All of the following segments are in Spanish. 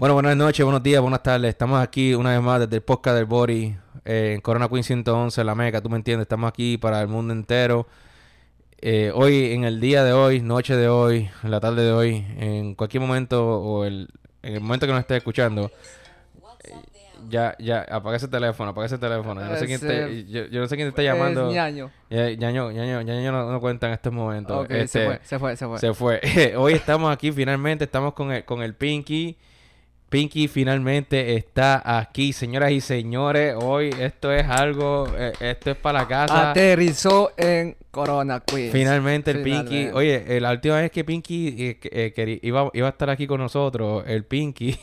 Bueno, buenas noches, buenos días, buenas tardes. Estamos aquí una vez más desde el podcast del Bori eh, en Corona Queen 111, La Meca, tú me entiendes. Estamos aquí para el mundo entero. Eh, hoy, en el día de hoy, noche de hoy, en la tarde de hoy, en cualquier momento o el, en el momento que nos estés escuchando, eh, ya, ya, apaga ese teléfono, apaga ese teléfono. Yo no sé quién, te, yo, yo no sé quién te está llamando. Es ñaño. Ñaño, ñaño, ñaño no, no cuenta en estos momentos. Ok, Este, se fue, se fue, se fue. se fue. Hoy estamos aquí finalmente, estamos con el, con el Pinky. Pinky finalmente está aquí, señoras y señores. Hoy esto es algo, eh, esto es para la casa. Aterrizó en Corona Queens. Finalmente el Pinky. Oye, eh, la última vez que Pinky eh, que- iba, iba a estar aquí con nosotros, el Pinky.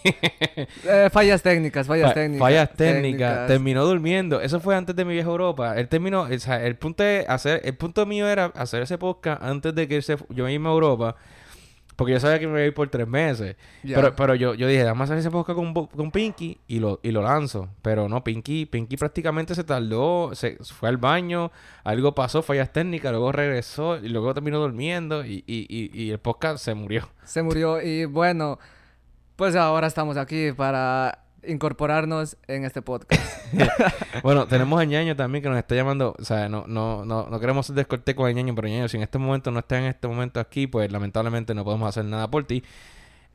Fallas técnicas, fallas Fa- técnicas. Fallas técnicas. Terminó durmiendo. Eso fue antes de mi viaje a Europa. Él terminó, o sea, el punto de hacer, el punto mío era hacer ese podcast antes de que él se yo irme a Europa. Porque yo sabía que me iba a ir por tres meses. Pero, pero yo, yo dije, a hacer ese podcast con, con Pinky y lo, y lo lanzo. Pero no, Pinky, Pinky prácticamente se tardó, se fue al baño, algo pasó, fallas técnicas, luego regresó y luego terminó durmiendo y, y, y, y el podcast se murió. Se murió y bueno, pues ahora estamos aquí para incorporarnos en este podcast. Bueno, tenemos a Ñaño también que nos está llamando. O sea, no, no, no, no queremos ser descortés con Ñaño, pero Ñaño, si en este momento no está en este momento aquí, pues lamentablemente no podemos hacer nada por ti.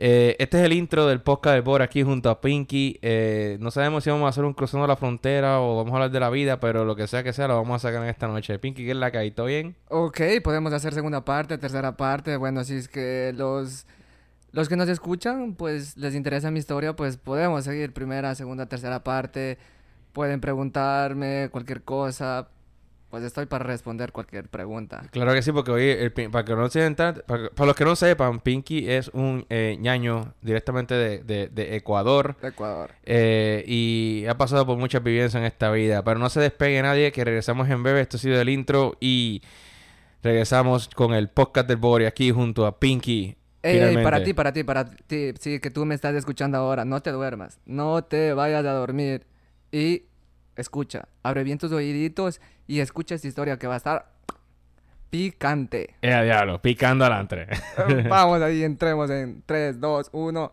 Eh, este es el intro del podcast del Bor aquí junto a Pinky. Eh, no sabemos si vamos a hacer un cruzando la frontera o vamos a hablar de la vida, pero lo que sea que sea, lo vamos a sacar en esta noche. Pinky, ¿qué es la que hay? ¿Todo bien? ok, podemos hacer segunda parte, tercera parte. Bueno, si es que los, los que nos escuchan, pues les interesa mi historia, pues podemos seguir primera, segunda, tercera parte. Pueden preguntarme cualquier cosa. Pues estoy para responder cualquier pregunta. Claro que sí, porque hoy, el para, que no se para, para los que no sepan, Pinky es un eh, ñaño directamente de, de, de Ecuador. De Ecuador. Eh, y ha pasado por muchas vivencias en esta vida. Pero no se despegue nadie, que regresamos en breve. Esto ha sido el intro y regresamos con el podcast del Bori aquí junto a Pinky. Ey, ey, finalmente. para ti, para ti, para ti, sí, que tú me estás escuchando ahora, no te duermas, no te vayas a dormir y escucha, abre bien tus oíditos y escucha esta historia que va a estar picante. Eh, diablo, picando adelante. Vamos ahí, entremos en 3, 2, 1.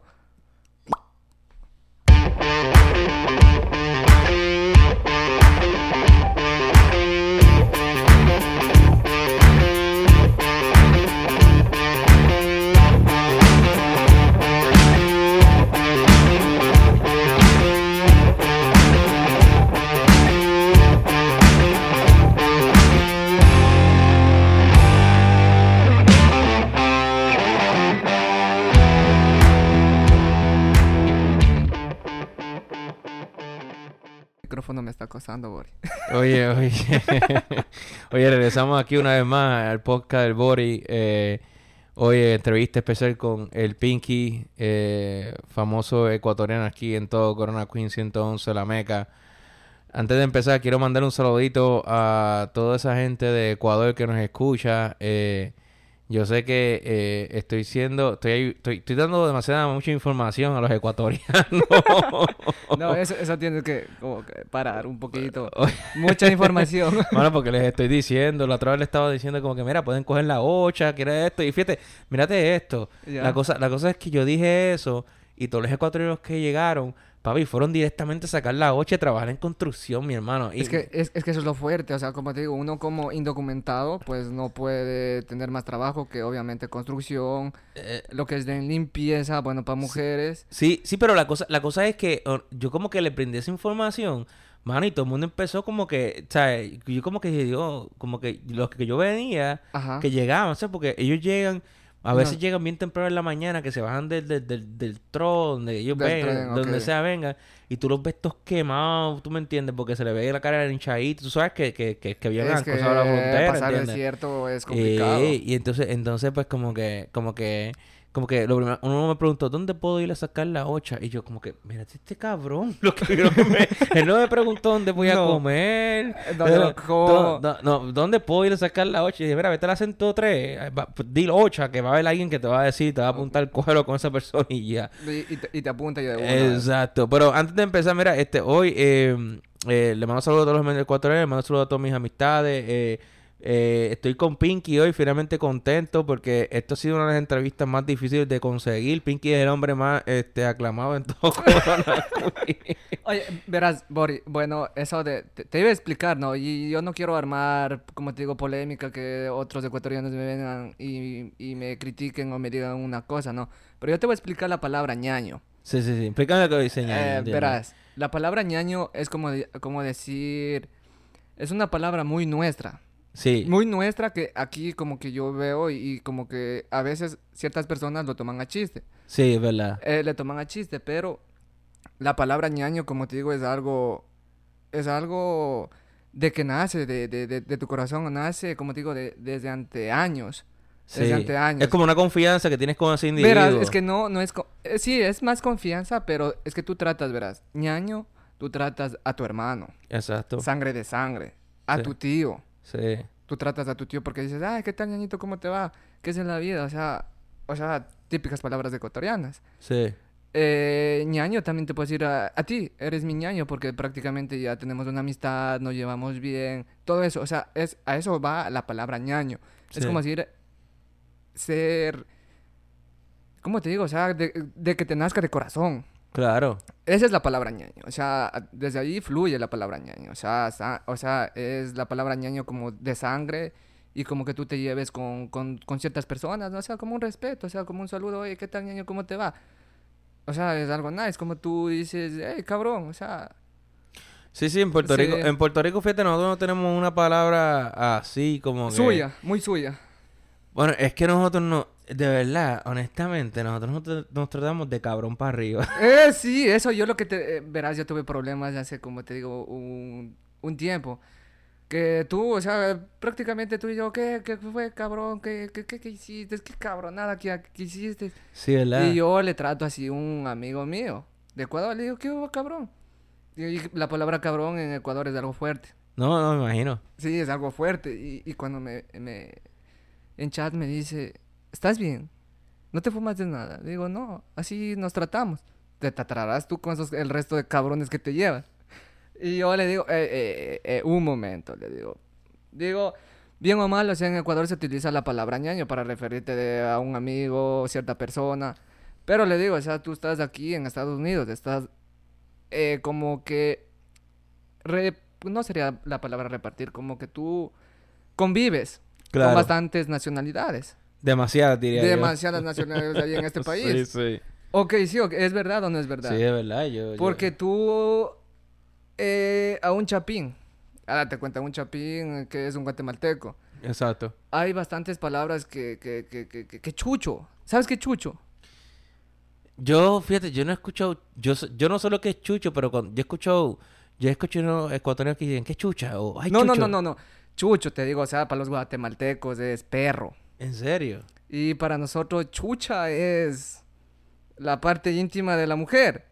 Acosando, Bori. Oye, oye. oye, regresamos aquí una vez más al podcast del Bori. Eh, hoy entrevista especial con el Pinky, eh, famoso ecuatoriano aquí en todo Corona Queen 111, La Meca. Antes de empezar, quiero mandar un saludito a toda esa gente de Ecuador que nos escucha. Eh, yo sé que eh, estoy siendo, estoy, ahí- estoy, estoy dando demasiada mucha información a los ecuatorianos. No, eso, eso tienes que, como que parar un poquito. Mucha información. Bueno, porque les estoy diciendo, la otra vez le estaba diciendo como que, mira, pueden coger la ocha, que era esto. Y fíjate, mírate esto. Ya. La cosa, la cosa es que yo dije eso y todos los ecuatorianos que llegaron, papi, fueron directamente a sacar la ocha y trabajar en construcción, mi hermano. Y, Es que, es, es que eso es lo fuerte, o sea, como te digo, uno como indocumentado, pues no puede tener más trabajo que obviamente construcción, eh, lo que es de limpieza, bueno, para mujeres. sí, sí, pero la cosa, la cosa es que yo como que le prendí esa información, mano, y todo el mundo empezó como que, o sea, yo como que yo, como que los que yo venía, Ajá. que llegaban, ¿sabes? Porque ellos llegan, a No. veces llegan bien temprano en la mañana, que se bajan del, del, del, del tron, donde ellos vengan, tren, donde ok. sea vengan, y tú los ves todos quemados, tú me entiendes, porque se le ve la cara del hinchadito, tú sabes que, que, que, que Es que cruzado la frontera, pasar ¿entiendes? desierto es complicado. Eh, y entonces, entonces, pues como que, como que, como que lo primero, uno me preguntó, ¿dónde puedo ir a sacar la ocha? Y yo como que, mira, este cabrón, lo que, lo que me- él no me preguntó dónde voy a No. comer. ¿Dónde lo Eh, do- no, no, ¿dónde puedo ir a sacar la ocha? Y dije, mira, vete a la 103, va- di ocha, que va a haber alguien que te va a decir, te va a apuntar, cógelo con esa persona y ya. Y, y te, y te apunta y de una. Exacto. Pero antes de empezar, mira, este, hoy eh, eh, le mando saludos a todos los medios ecuatorianos, le mando saludos a todas mis amistades. Eh, Eh, estoy con Pinky hoy, finalmente contento porque esto ha sido una de las entrevistas más difíciles de conseguir. Pinky es el hombre más este, aclamado en todo. Oye, verás, Bori, bueno, eso de, te, te iba a explicar, ¿no? Y yo no quiero armar, como te digo, polémica, que otros ecuatorianos me vengan y, y me critiquen o me digan una cosa, ¿no? Pero yo te voy a explicar la palabra ñaño. sí, sí, sí. Explícame lo que dice ñaño, Eh, verás, la palabra ñaño es como, como decir, es una palabra muy nuestra. Sí, Muy nuestra que aquí como que yo veo y, y como que a veces ciertas personas lo toman a chiste. sí, es verdad. Eh, le toman a chiste, pero la palabra ñaño, como te digo, es algo, es algo de que nace, de, de, de, de tu corazón, nace, como te digo, de, desde ante años. Sí. Desde ante años. Es como una confianza que tienes con ese individuo. Verás, es que no, no es... eh, sí, es más confianza, pero es que tú tratas, verás, ñaño, tú tratas a tu hermano, Exacto. sangre de sangre, a Sí. tu tío. Sí. Tú tratas a tu tío porque dices, ay, ¿qué tal, ñañito? ¿Cómo te va? ¿Qué es en la vida? O sea, o sea, típicas palabras ecuatorianas. Sí. Eh, ñaño también te puedes decir a, a ti, eres mi ñaño porque prácticamente ya tenemos una amistad, nos llevamos bien, todo eso, o sea, es, a eso va la palabra ñaño. Es como decir, ser, ¿cómo te digo? O sea, de, de que te nazca de corazón. Claro. Esa es la palabra ñaño, o sea, desde ahí fluye la palabra ñaño, o sea, sa- o sea, es la palabra ñaño como de sangre y como que tú te lleves con, con, con ciertas personas, ¿no? o sea, como un respeto, o sea, como un saludo, oye, ¿qué tal ñaño? ¿Cómo te va? O sea, es algo nice, como tú dices, hey, cabrón, o sea, Sí, sí, en Puerto Sí. Rico, en Puerto Rico, fíjate, nosotros no tenemos una palabra así como que... suya, muy suya. Bueno, es que nosotros no, de verdad, honestamente, nosotros nos, tra- nos tratamos de cabrón para arriba. Eh, sí, eso yo lo que te... eh, verás, yo tuve problemas hace, como te digo, un, un tiempo. Que tú, o sea, prácticamente tú y yo, ¿qué, qué fue, cabrón? ¿Qué, qué, qué, qué hiciste? ¿Qué cabronada que, que hiciste? Sí, ¿verdad? Y yo le trato así a un amigo mío de Ecuador, le digo, ¿qué hubo, cabrón? Y la palabra cabrón en Ecuador es algo fuerte. No, no me imagino. Sí, es algo fuerte. Y, y cuando me, me... En chat me dice, ¿estás bien? ¿No te fumas de nada? Digo, no, así nos tratamos. Te tratarás tú con esos, el resto de cabrones que te llevas. Y yo le digo, eh, eh, eh, un momento, le digo. Digo, bien o mal, o sea, en Ecuador se utiliza la palabra ñaño para referirte de- a un amigo, cierta persona. Pero le digo, o sea, tú estás aquí en Estados Unidos, estás como que... re- no sería la palabra repartir, como que tú convives Claro. con bastantes nacionalidades. Demasiadas, diría yo. Demasiadas nacionalidades hay en este país. Sí, sí. Ok, sí, ok, ¿es verdad o no es verdad? Sí, es verdad. Yo, yo- Porque tú eh, a un chapín, ahora te cuenta un chapín que es un guatemalteco. Exacto. Hay bastantes palabras que, que, que, que, que- chucho. ¿Sabes qué chucho? Yo, fíjate, yo no he escuchado... Yo, yo no sé lo que es chucho, pero cuando, yo he escuchado... Yo he escuchado unos ecuatorianos que dicen, ¿qué chucha? O, Ay, no, no, chucho". no, no, no. Chucho, te digo, o sea, para los guatemaltecos es perro. ¿En serio? Y para nosotros chucha es la parte íntima de la mujer.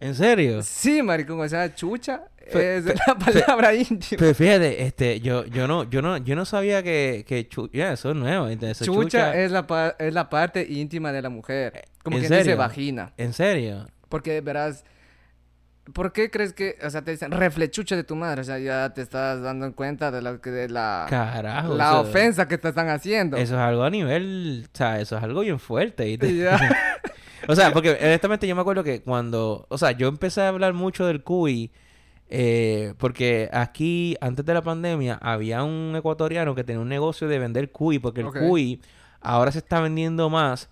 ¿En serio? Sí, maricón, o sea, chucha Fe- es fe- la palabra íntima. Pero fíjate, este, yo, yo no, yo no, yo no sabía que, que chu- ya, eso es nuevo, entonces, Chucha, es, la es la parte íntima de la mujer. Como ¿en que dice serio? vagina. ¿En serio? Porque verás, ¿por qué crees que, o sea, te dicen reflechucha de tu madre? O sea, ya te estás dando en cuenta de, lo que, de la, Carajo. la ofensa que te están haciendo. Eso es algo a nivel, o sea, eso es algo bien fuerte. o sea, porque honestamente yo me acuerdo que cuando, o sea, yo empecé a hablar mucho del cuy, eh, porque aquí, antes de la pandemia, había un ecuatoriano que tenía un negocio de vender cuy, porque el Ok. cuy ahora se está vendiendo más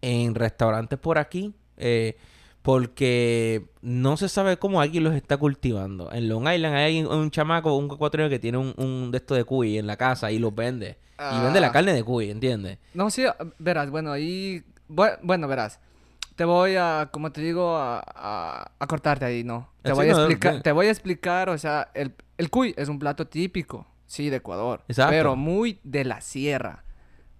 en restaurantes por aquí, eh, porque no se sabe cómo alguien los está cultivando. En Long Island hay un, un chamaco, un ecuatoriano que tiene un, un de estos de cuy en la casa y los vende. Y vende la Ah. carne de cuy, ¿entiendes? No, sí, verás, bueno, ahí, bu- bueno, verás, te voy a, como te digo, a, a- a cortarte ahí, ¿no? Te voy a explicar, te voy a explicar, o sea, el, el cuy es un plato típico, sí, de Ecuador, Exacto. pero muy de la sierra,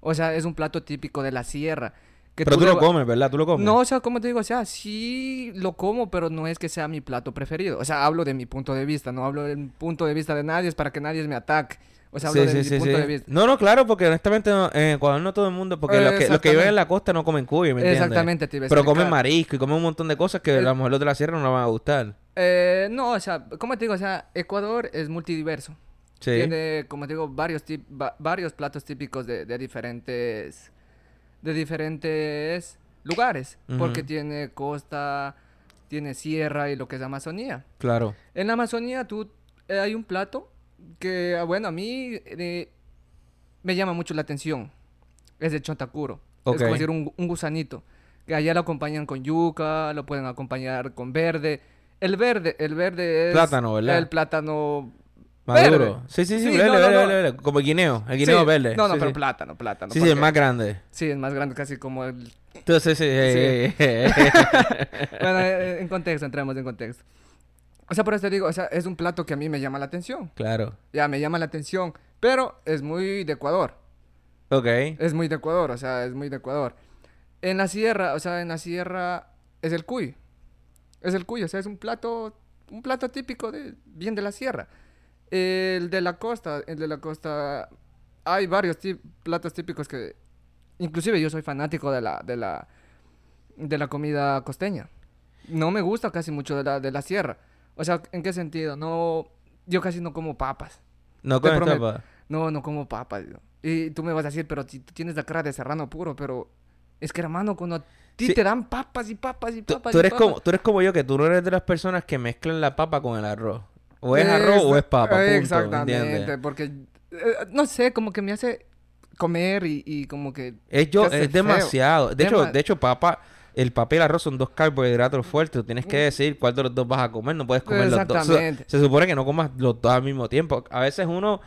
o sea, es un plato típico de la sierra. Que Pero tú lo comes, ¿verdad? Tú lo comes. No, o sea, como te digo, o sea, sí lo como, pero no es que sea mi plato preferido. O sea, hablo de mi punto de vista, no hablo del punto de vista de nadie, es para que nadie me ataque. O sea, hablo Sí, de sí, mi sí, punto de vista. No, no, claro, porque honestamente no- en Ecuador no todo el mundo, porque los, que, los que viven en la costa no comen cuy, ¿me entiendes? Exactamente, te iba a Pero comen marisco y comen un montón de cosas que El- a lo mejor los de la sierra no les van a gustar. Eh, no, o sea, como te digo, o sea, Ecuador es multidiverso. Sí. Tiene, como digo, varios, tip- va- varios platos típicos de, de diferentes de diferentes lugares. Porque tiene costa, tiene sierra y lo que es Amazonía. Claro. En la Amazonía tú, eh, hay un plato que, bueno, a mí eh, me llama mucho la atención. Es el chontacuro. Es como decir un, un gusanito. Que allá lo acompañan con yuca, lo pueden acompañar con verde. El verde, el verde es... Plátano, ¿verdad? El plátano... Maduro. verde. Sí, sí, sí. Sí, verde, no, verde, no. verde, verde. Como el guineo. El guineo Sí, verde. No, no, sí, pero plátano, plátano. Sí, sí, el más grande. Sí, es más grande, casi como el... Entonces, sí. eh, eh, bueno, eh, en contexto, entremos en contexto. O sea, por eso te digo, o sea, es un plato que a mí me llama la atención. claro. Ya, me llama la atención. Pero es muy de Ecuador. Ok. Es muy de Ecuador, o sea, es muy de Ecuador. En la sierra, o sea, en la sierra es el cuy. Es el cuy, o sea, es un plato, un plato típico de, bien de la sierra. El de la costa, el de la costa, hay varios platos típicos que, inclusive yo soy fanático de la, de la, de la comida costeña. No me gusta casi mucho de la, de la sierra. O sea, ¿en qué sentido? No, yo casi no como papas. No Te con esta prometo. pa- No, no como papas. Y tú me vas a decir, pero si tú tienes la cara de serrano puro, pero es que hermano, cuando a ti Sí. te dan papas y papas y Tú, papas tú y eres papas. como, tú eres como yo, que tú no eres de las personas que mezclan la papa con el arroz. O es arroz o es papa, punto, Exactamente, ¿entiendes? porque, eh, no sé, como que me hace comer y, y como que... Es, yo, es feo. demasiado. De hecho, de hecho, papa, el papel y el arroz son dos carbohidratos fuertes. Tú tienes que decir cuál de los dos vas a comer. No puedes comer los dos. Exactamente. se supone que no comas los dos al mismo tiempo. A veces uno,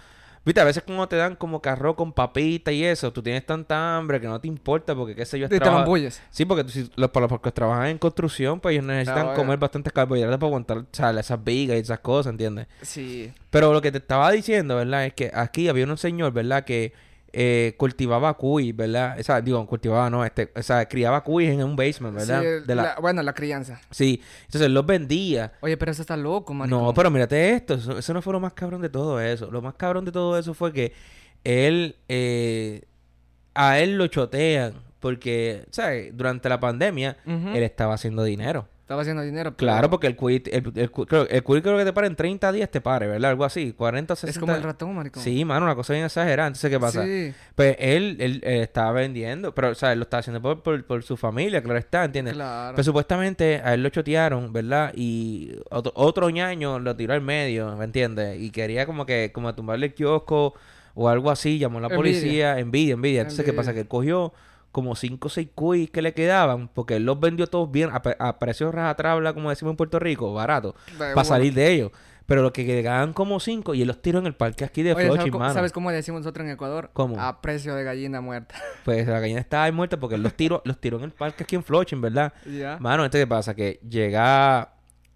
viste, a veces como te dan como que arroz con papita y eso, tú tienes tanta hambre que no te importa porque qué sé yo, Y te trabaja-. Sí, porque tú- si los, para los que trabajan en construcción, pues ellos necesitan Ah, comer bastantes carbohidratos para aguantar o sea, esas vigas y esas cosas, ¿entiendes? Sí. Pero lo que te estaba diciendo, ¿verdad? Es que aquí había un señor, ¿verdad? Que eh, cultivaba cuy, ¿verdad? O sea, digo, cultivaba, no, este, o sea, criaba cuy en un basement, ¿verdad? Sí, De la- la- bueno, la crianza. Sí, entonces los vendía. Oye, pero eso está loco, maricón. No, pero mírate esto, eso, eso no fue lo más cabrón de todo eso. Lo más cabrón de todo eso fue que él, eh, a él lo chotean porque, ¿sabes? Durante la pandemia, él estaba haciendo dinero. Estaba haciendo dinero. pero Claro, porque el cuy, el, el, creo, el cuy creo que te para en 30 días, te pare, ¿verdad? Algo así, 40, 60. Es como el ratón, maricón. Sí, mano, una cosa bien exagerada. Entonces, ¿qué pasa? Sí, Pues él, él, eh, estaba vendiendo, pero, o sea, él lo estaba haciendo por, por, por su familia, claro está, ¿entiendes? claro. Pero supuestamente a él lo chotearon, ¿verdad? Y otro, otro ñaño lo tiró al medio, ¿me entiendes? Y quería como que, como tumbarle el kiosco o algo así, llamó a la Envidia. policía, envidia, envidia. Entonces, ¿qué pasa? Envidia. Que él cogió como 5 o 6 cuis que le quedaban, porque él los vendió todos bien, a, a precios rajatrabla, como decimos en Puerto Rico, barato, para salir de ellos. Pero lo que quedaban como 5 y él los tiró en el parque aquí de Oye, ¿sabes Flushing, cómo, mano. ¿sabes cómo decimos nosotros en Ecuador? ¿Cómo? A precio de gallina muerta. Pues la gallina estaba ahí muerta porque él los tiró, los tiró en el parque aquí en Flushing, ¿verdad? Mano, entonces qué pasa que llega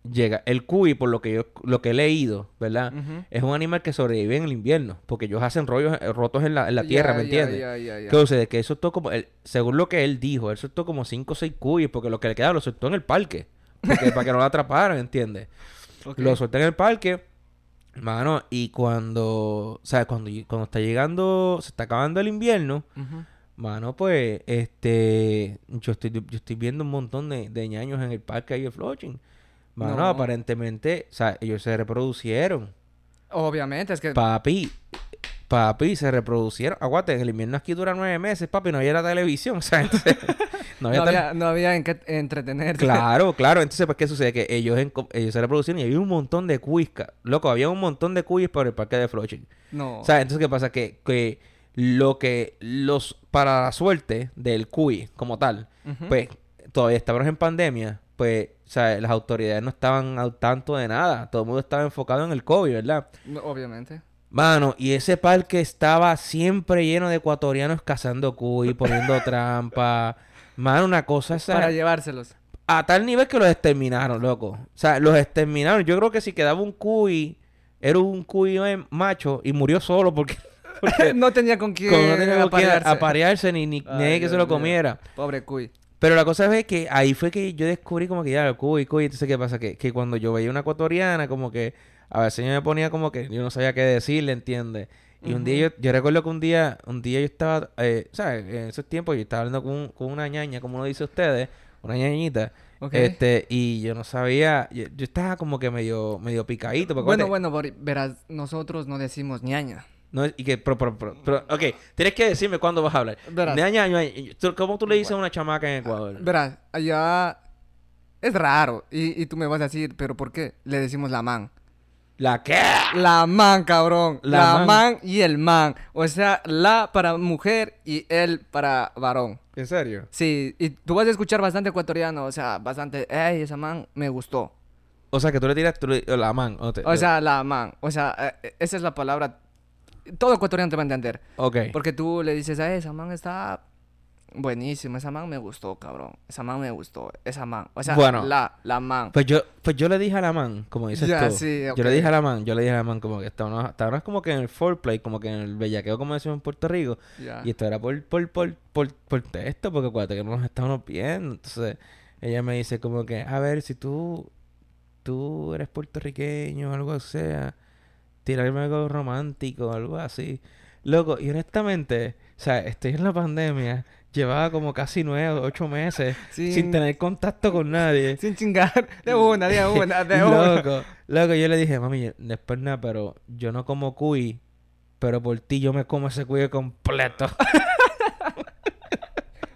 llega el cuy por lo que yo lo que he leído, ¿verdad? Es un animal que sobrevive en el invierno, porque ellos hacen rollos eh, rotos en la, en la tierra, ¿me entiendes? ya. ¿Qué sucede? Que él soltó como, él- según lo que él dijo, él soltó como 5 o 6 cuyes, porque lo que le quedaba lo soltó en el parque, porque, para que no lo atraparan, ¿entiendes? Ok. Lo solté en el parque, mano, y cuando, o sea, cuando, cuando está llegando, se está acabando el invierno. Mano, pues, este, yo estoy, yo estoy viendo un montón de, de ñaños en el parque ahí de Flushing. Mano, No. aparentemente, o sea, ellos se reproducieron. Obviamente, es que... Papi, papi, se reproducieron. Aguante, el invierno aquí dura nueve meses, papi, no había la televisión, o sea, entonces, no no, había no había en qué entretener. Claro, claro. Entonces, pues, ¿qué sucede? Que ellos, en- ellos se reproducieron y había un montón de cuisca. Loco, había un montón de cuyes por el parque de Flushing. No. O sea, entonces, ¿qué pasa? Que, que lo que los, para la suerte del cuy como tal, pues todavía estábamos en pandemia, pues, o sea, las autoridades no estaban al tanto de nada. Todo el mundo estaba enfocado en el COVID, ¿verdad? Obviamente. Mano, y ese parque estaba siempre lleno de ecuatorianos cazando cuy, poniendo trampa. Mano, una cosa esa. Para llevárselos. A tal nivel que los exterminaron, loco. O sea, los exterminaron. Yo creo que si quedaba un cuy, era un cuy macho y murió solo porque, porque no tenía con quién no tenía aparearse. aparearse ni, ni Ay, que se lo comiera. Pobre cuy. Pero la cosa es que ahí fue que yo descubrí como que ya, el cuy, cuy. Entonces, ¿qué pasa? Que, que cuando yo veía una ecuatoriana, como que a veces yo me ponía como que yo no sabía qué decirle, ¿entiendes? Y un día yo, yo recuerdo que un día, un día yo estaba, eh, ¿sabes? En esos tiempos yo estaba hablando con, un- con una ñaña, como uno dice ustedes, una ñañita. Este, y yo no sabía, yo, yo estaba como que medio, medio picadito. porque Bueno, bueno, verás, nosotros no decimos ñaña. No, y que, pero, pero, pero, pero, ok, tienes que decirme cuándo vas a hablar. Verás. Ñaña, ñaña, tú- ¿Cómo tú le dices a una chamaca en Ecuador? Verás, allá es raro. Y, y tú me vas a decir, ¿pero por qué? Le decimos la man. ¿La qué? La man, cabrón. La La, man. man. y el man. O sea, la para mujer y el para varón. ¿En serio? Sí, y tú vas a escuchar bastante ecuatoriano, o sea, bastante, ey, esa man me gustó. O sea, que tú le tiras tú le- la man. O, te- O sea, la man, o sea, eh, esa es la palabra, todo ecuatoriano te va a entender. ok. Porque tú le dices, "Ey, esa man está buenísima, esa man me gustó, cabrón, esa man me gustó, esa man, o sea, Bueno. la, la man. Pues yo, pues yo le dije a la man, como dices tú. sí, Yo le dije a la man, yo le dije a la man como que estábamos, estábamos como que en el foreplay, como que en el bellaqueo, como decimos en Puerto Rico. Y esto era por, por, por, por, por texto, porque acuérdate que no nos estábamos viendo. Entonces, ella me dice como que, a ver, si tú, tú eres puertorriqueño o algo sea, tirarme algo romántico o algo así. Loco, y honestamente, o sea, estoy en la pandemia, llevaba como casi nueve, ocho meses Sin- sin tener contacto con nadie. Sin chingar, de una, de una, de una. Loco, loco, yo le dije, mami, por nada, pero yo no como cuy, pero por ti yo me como ese cuy completo.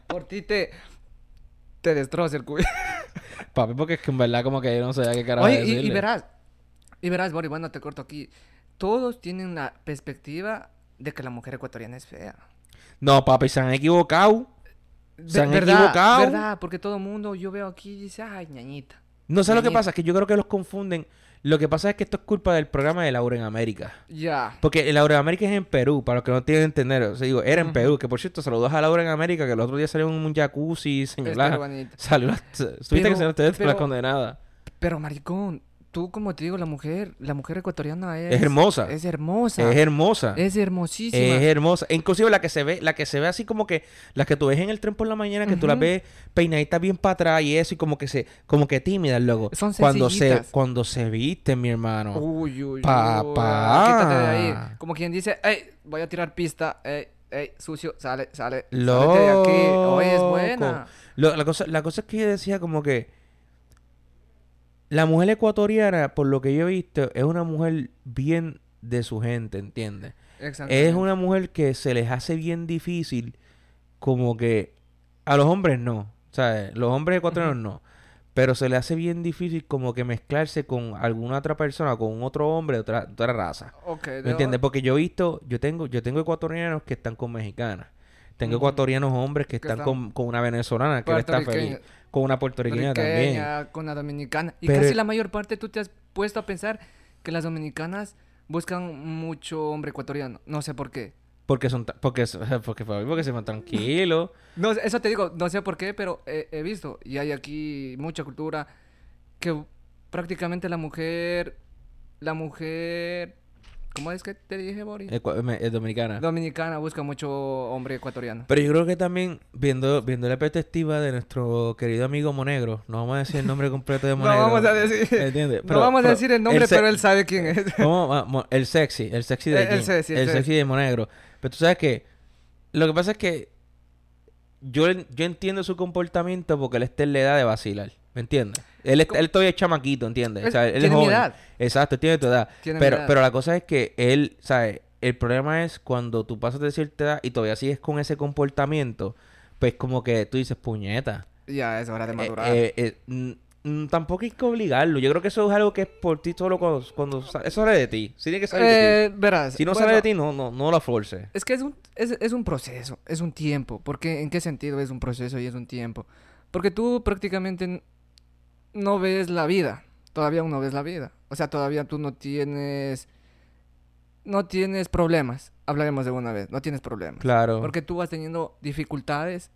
Por ti te, te destroza el cuello. Papi, porque es que en verdad como que yo no sabía qué carajo Oye, y, y decirle. verás, y verás, Bori, bueno, te corto aquí. Todos tienen una perspectiva de que la mujer ecuatoriana es fea. No, papi, se han equivocado. Se han verdad, equivocado. verdad, porque todo el mundo yo veo aquí y dice, ay, ñañita. No sé lo que pasa, es que yo creo que los confunden. Lo que pasa es que esto es culpa del programa de Laura en América. Ya. Porque Laura en América es en Perú, para los que no tienen entender. O sea, digo, era en. Perú, que por cierto, saludos a Laura en América, que el otro día salió en un jacuzzi, señalada. la... Tuviste que ser ustedes la condenada. Pero, maricón, tú como te digo, la mujer, la mujer ecuatoriana es... Es hermosa. Es hermosa. Es hermosa. Es hermosísima. Es hermosa. E Inclusive la que se ve, la que se ve así como que, las que tú ves en el tren por la mañana, que tú las ves peinaditas bien para atrás y eso, y como que se, como que tímidas, luego. Son cuando se, cuando se visten, mi hermano. Uy, uy, uy. Papá. Quítate de ahí. Como quien dice, hey, voy a tirar pista. Ey, ey, sucio, sale, sale. Sálete de aquí. Oye, es buena. Lo- la, cosa, la cosa es que yo decía como que la mujer ecuatoriana, por lo que yo he visto, es una mujer bien de su gente, ¿entiendes? Exactamente. Es una mujer que se les hace bien difícil, como que a los hombres no, ¿sabes? Los hombres ecuatorianos no, pero se les hace bien difícil como que mezclarse con alguna otra persona, con otro hombre de otra, otra raza. Ok, de ¿Me entiendes? Porque yo he visto, yo tengo, yo tengo ecuatorianos que están con mexicanas. Tengo ecuatorianos hombres que Que están están con, con una venezolana que él está feliz. Con una puertorriqueña también. Con la dominicana. Y Pero- casi la mayor parte tú te has puesto a pensar que las dominicanas buscan mucho hombre ecuatoriano. No sé por qué. Porque son, porque, porque, porque se van tranquilos. No, eso te digo, no sé por qué, pero he, he visto. Y hay aquí mucha cultura que prácticamente la mujer, la mujer, ¿cómo es que te dije, Boris? Es dominicana. Dominicana busca mucho hombre ecuatoriano. Pero yo creo que también, viendo, viendo la perspectiva de nuestro querido amigo Monegro, no vamos a decir el nombre completo de No Monegro. vamos a decir, ¿Entiendes? no Pero- vamos a decir el nombre, pero él sabe quién es. Mo- El sexy, el sexy de El- el aquí. sexy, el el sexy. sexy de Monegro. Pero tú sabes que lo que pasa es que yo, yo entiendo su comportamiento porque él está en la edad de vacilar. ¿Me entiendes? Él, él todavía es chamaquito, ¿entiendes? O sea, él es Tiene mi joven. edad. Exacto, tiene tu edad. Tiene mi Pero, edad. pero la cosa es que él, ¿sabes? El problema es cuando tú pasas de cierta edad y todavía sigues con ese comportamiento, pues como que tú dices, puñeta. Ya es hora de Eh, madurar. eh, eh, mm, mm, tampoco hay que obligarlo. Yo creo que eso es algo que es por ti solo cuando, cuando eso sale de ti. Sí tiene que salir de ti. Verás. Si no bueno, sale de ti, no, no, no lo forces. Es que es un, es, es un proceso, es un tiempo. Porque, ¿En qué sentido es un proceso y es un tiempo? Porque tú prácticamente no ves la vida. Todavía aún no ves la vida. O sea, todavía tú no tienes... No tienes problemas. Hablaremos de una vez. No tienes problemas. Claro. Porque tú vas teniendo dificultades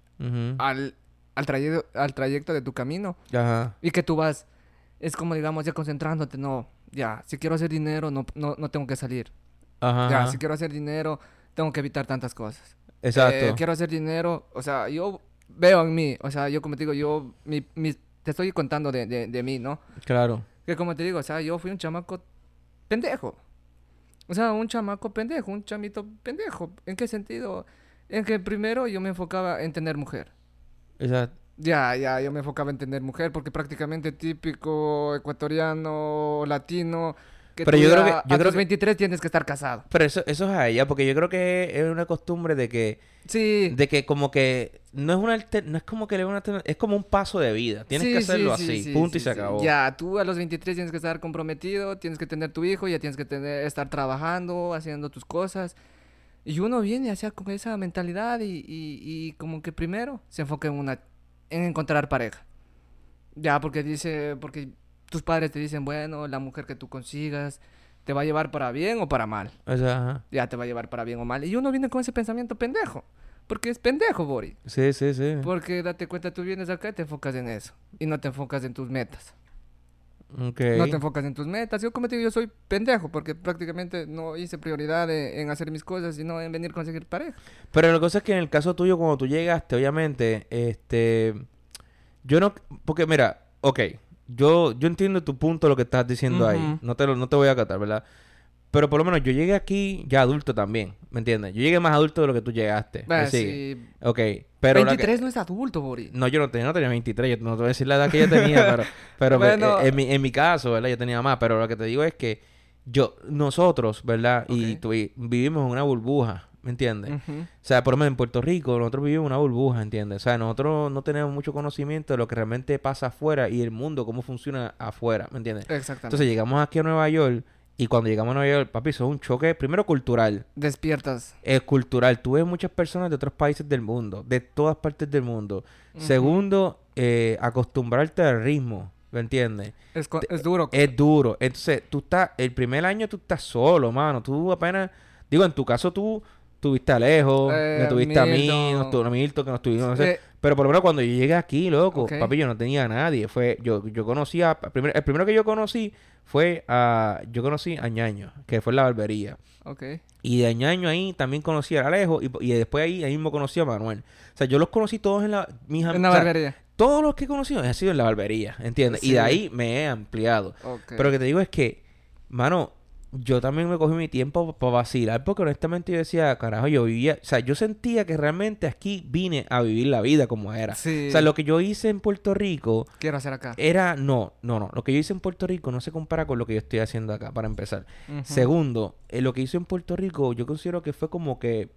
al, al, trayecto, al trayecto de tu camino. Ajá. Y que tú vas... Es como, digamos, ya concentrándote. No, ya, si quiero hacer dinero, no, no, no tengo que salir. Ajá. Ya, si quiero hacer dinero, tengo que evitar tantas cosas. Exacto. Eh, quiero hacer dinero, o sea, yo veo en mí, o sea, yo como te digo, yo, mi, mi- te estoy contando de, de, de mí, ¿no? Claro. Que como te digo, o sea, yo fui un chamaco pendejo. O sea, un chamaco pendejo, un chamito pendejo. ¿En qué sentido? En que primero yo me enfocaba en tener mujer. Exacto. Ya, ya, yo me enfocaba en tener mujer porque prácticamente típico ecuatoriano, latino, que Pero yo creo que- yo a creo tus que- 23 tienes que estar casado. Pero eso, eso es a ella, porque yo creo que es una costumbre de que, Sí. de que como que no es una alter- no es como que le una alterna- es como un paso de vida. Tienes Sí, que hacerlo sí, así, sí, punto y se acabó. Ya, tú a los 23 tienes que estar comprometido, tienes que tener tu hijo, ya tienes que tener, estar trabajando, haciendo tus cosas. Y uno viene hacia con esa mentalidad y, y, y como que primero se enfoca en una en encontrar pareja. Ya, porque dice, porque tus padres te dicen, bueno, la mujer que tú consigas te va a llevar para bien o para mal. O sea, ajá. Ya te va a llevar para bien o mal. Y uno viene con ese pensamiento pendejo. Porque es pendejo, Bori. Sí, sí, sí. Porque date cuenta, tú vienes acá y te enfocas en eso. Y no te enfocas en tus metas. Ok. No te enfocas en tus metas. Yo, como te digo, yo soy pendejo porque prácticamente no hice prioridad en, en hacer mis cosas, sino en venir a conseguir pareja. Pero la cosa es que en el caso tuyo, cuando tú llegaste, obviamente, este, yo no, porque mira, ok, yo, yo entiendo tu punto, lo que estás diciendo ahí, no te, lo, no te voy a acatar, ¿verdad? Pero por lo menos yo llegué aquí ya adulto también, ¿me entiendes? Yo llegué más adulto de lo que tú llegaste, ¿me Bah, sigue? sí. Ok, pero la que- 23 no es adulto, Bori. no, yo no tenía, no tenía 23, yo no te voy a decir la edad que yo tenía, pero, pero Bueno. eh, en, mi, en mi caso, ¿verdad? Yo tenía más, pero lo que te digo es que yo, nosotros, ¿verdad? Y Ok. tuvi- vivimos en una burbuja, ¿me entiendes? O sea, por lo menos en Puerto Rico, nosotros vivimos una burbuja, ¿entiendes? O sea, nosotros no tenemos mucho conocimiento de lo que realmente pasa afuera y el mundo, cómo funciona afuera, ¿me entiendes? Exactamente. Entonces llegamos aquí a Nueva York y cuando llegamos a Nueva York, papi, eso es un choque, primero cultural. Despiertas. Es cultural. Tú ves muchas personas de otros países del mundo, de todas partes del mundo. Segundo, eh, acostumbrarte al ritmo, ¿me entiendes? Es, es duro. Es duro. Entonces, tú estás, el primer año tú estás solo, mano. Tú apenas, digo, en tu caso tú tuviste a Alejo, Eh, me tuviste a mí, nos tu- a Milton, que nos tuvimos, no sé. Eh, Pero por lo menos cuando yo llegué aquí, loco, papi, yo no tenía a nadie. Fue, yo, yo conocí a, primero, el primero que yo conocí fue a, yo conocí a Ñaño, que fue en la barbería. ok. Y de Ñaño ahí también conocí a Alejo y, y después ahí, ahí mismo conocí a Manuel. O sea, yo los conocí todos en la, mis En la o sea, barbería. todos los que he conocido han sido en la barbería, ¿entiendes? Y de ahí me he ampliado. Ok. Pero lo que te digo es que, mano, yo también me cogí mi tiempo para vacilar, porque honestamente yo decía, carajo, yo vivía, o sea, yo sentía que realmente aquí vine a vivir la vida como era. Sí. O sea, lo que yo hice en Puerto Rico Quiero hacer acá. era, no, no, no, lo que yo hice en Puerto Rico no se compara con lo que yo estoy haciendo acá, para empezar. Segundo, eh, lo que hice en Puerto Rico yo considero que fue como que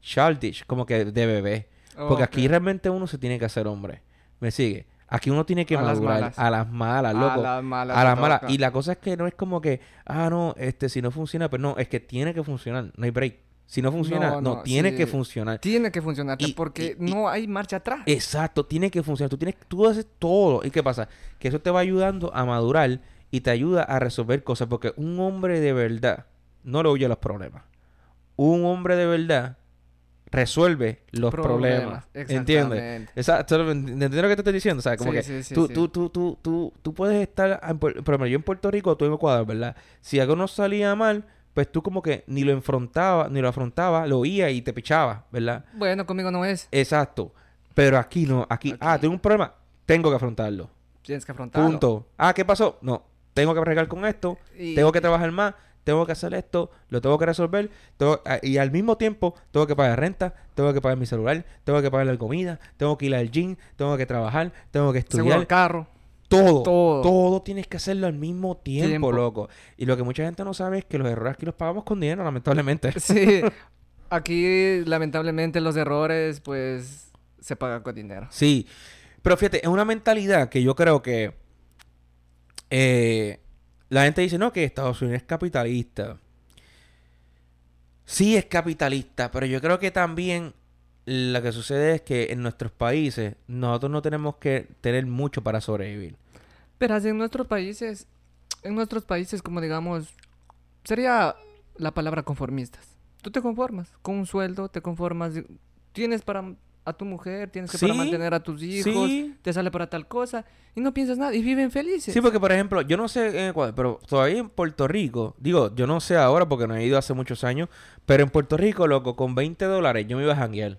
childish, como que de bebé. Porque aquí realmente uno se tiene que hacer hombre. ¿Me sigue? Aquí uno tiene que A las madurar malas. a las malas, A loco. las malas a las malas. Y la cosa es que no es como que, ah, no, este, si no funciona, pues no, es que tiene que funcionar, no hay break. Si no funciona, no, No, no, tiene sí. que funcionar. Tiene que funcionar Y- porque y- y- no hay marcha atrás. Exacto, tiene que funcionar. Tú tienes, tú haces todo. ¿Y qué pasa? Que eso te va ayudando a madurar y te ayuda a resolver cosas. Porque un hombre de verdad no le huye a los problemas. Un hombre de verdad resuelve los problemas. ¿Entiendes? Exactamente. Exacto. ¿Entiendes lo que te estoy diciendo? O sea, como Sí, que sí, sí, tú, tú, tú, tú, tú, tú puedes estar, en, Puer- por ejemplo, yo en Puerto Rico, tú en Ecuador, ¿verdad? Si algo no salía mal, pues tú como que ni lo enfrentabas, ni lo afrontabas, lo oías y te pichabas, ¿verdad? Bueno, conmigo no es. Exacto. Pero aquí no, aquí, Aquí. ah, tengo un problema, tengo que afrontarlo. Tienes que afrontarlo. Punto. Ah, ¿qué pasó? No, tengo que bregar con esto, Y- tengo que trabajar más, tengo que hacer esto, lo tengo que resolver, tengo- ah, y al mismo tiempo tengo que pagar renta, tengo que pagar mi celular, tengo que pagar la comida, tengo que ir al gym, tengo que trabajar, tengo que Seguro estudiar, el carro. todo, todo. todo, tienes que hacerlo al mismo tiempo, Tiempo. loco. Y lo que mucha gente no sabe es que los errores aquí los pagamos con dinero, lamentablemente. Sí. Aquí, lamentablemente, los errores, pues, se pagan con dinero. Sí, pero fíjate, es una mentalidad que yo creo que eh, la gente dice, no, que Estados Unidos es capitalista. Sí es capitalista, pero yo creo que también lo que sucede es que en nuestros países nosotros no tenemos que tener mucho para sobrevivir. Pero en nuestros países, en nuestros países, como digamos, sería la palabra conformistas. Tú te conformas con un sueldo, te conformas, tienes para a tu mujer, tienes que para mantener a tus hijos, sí. te sale para tal cosa y no piensas nada y viven felices. Sí, porque por ejemplo, yo no sé en Ecuador, pero todavía en Puerto Rico, digo, yo no sé ahora porque no he ido hace muchos años, pero en Puerto Rico, loco, con 20 dólares yo me iba a janguear.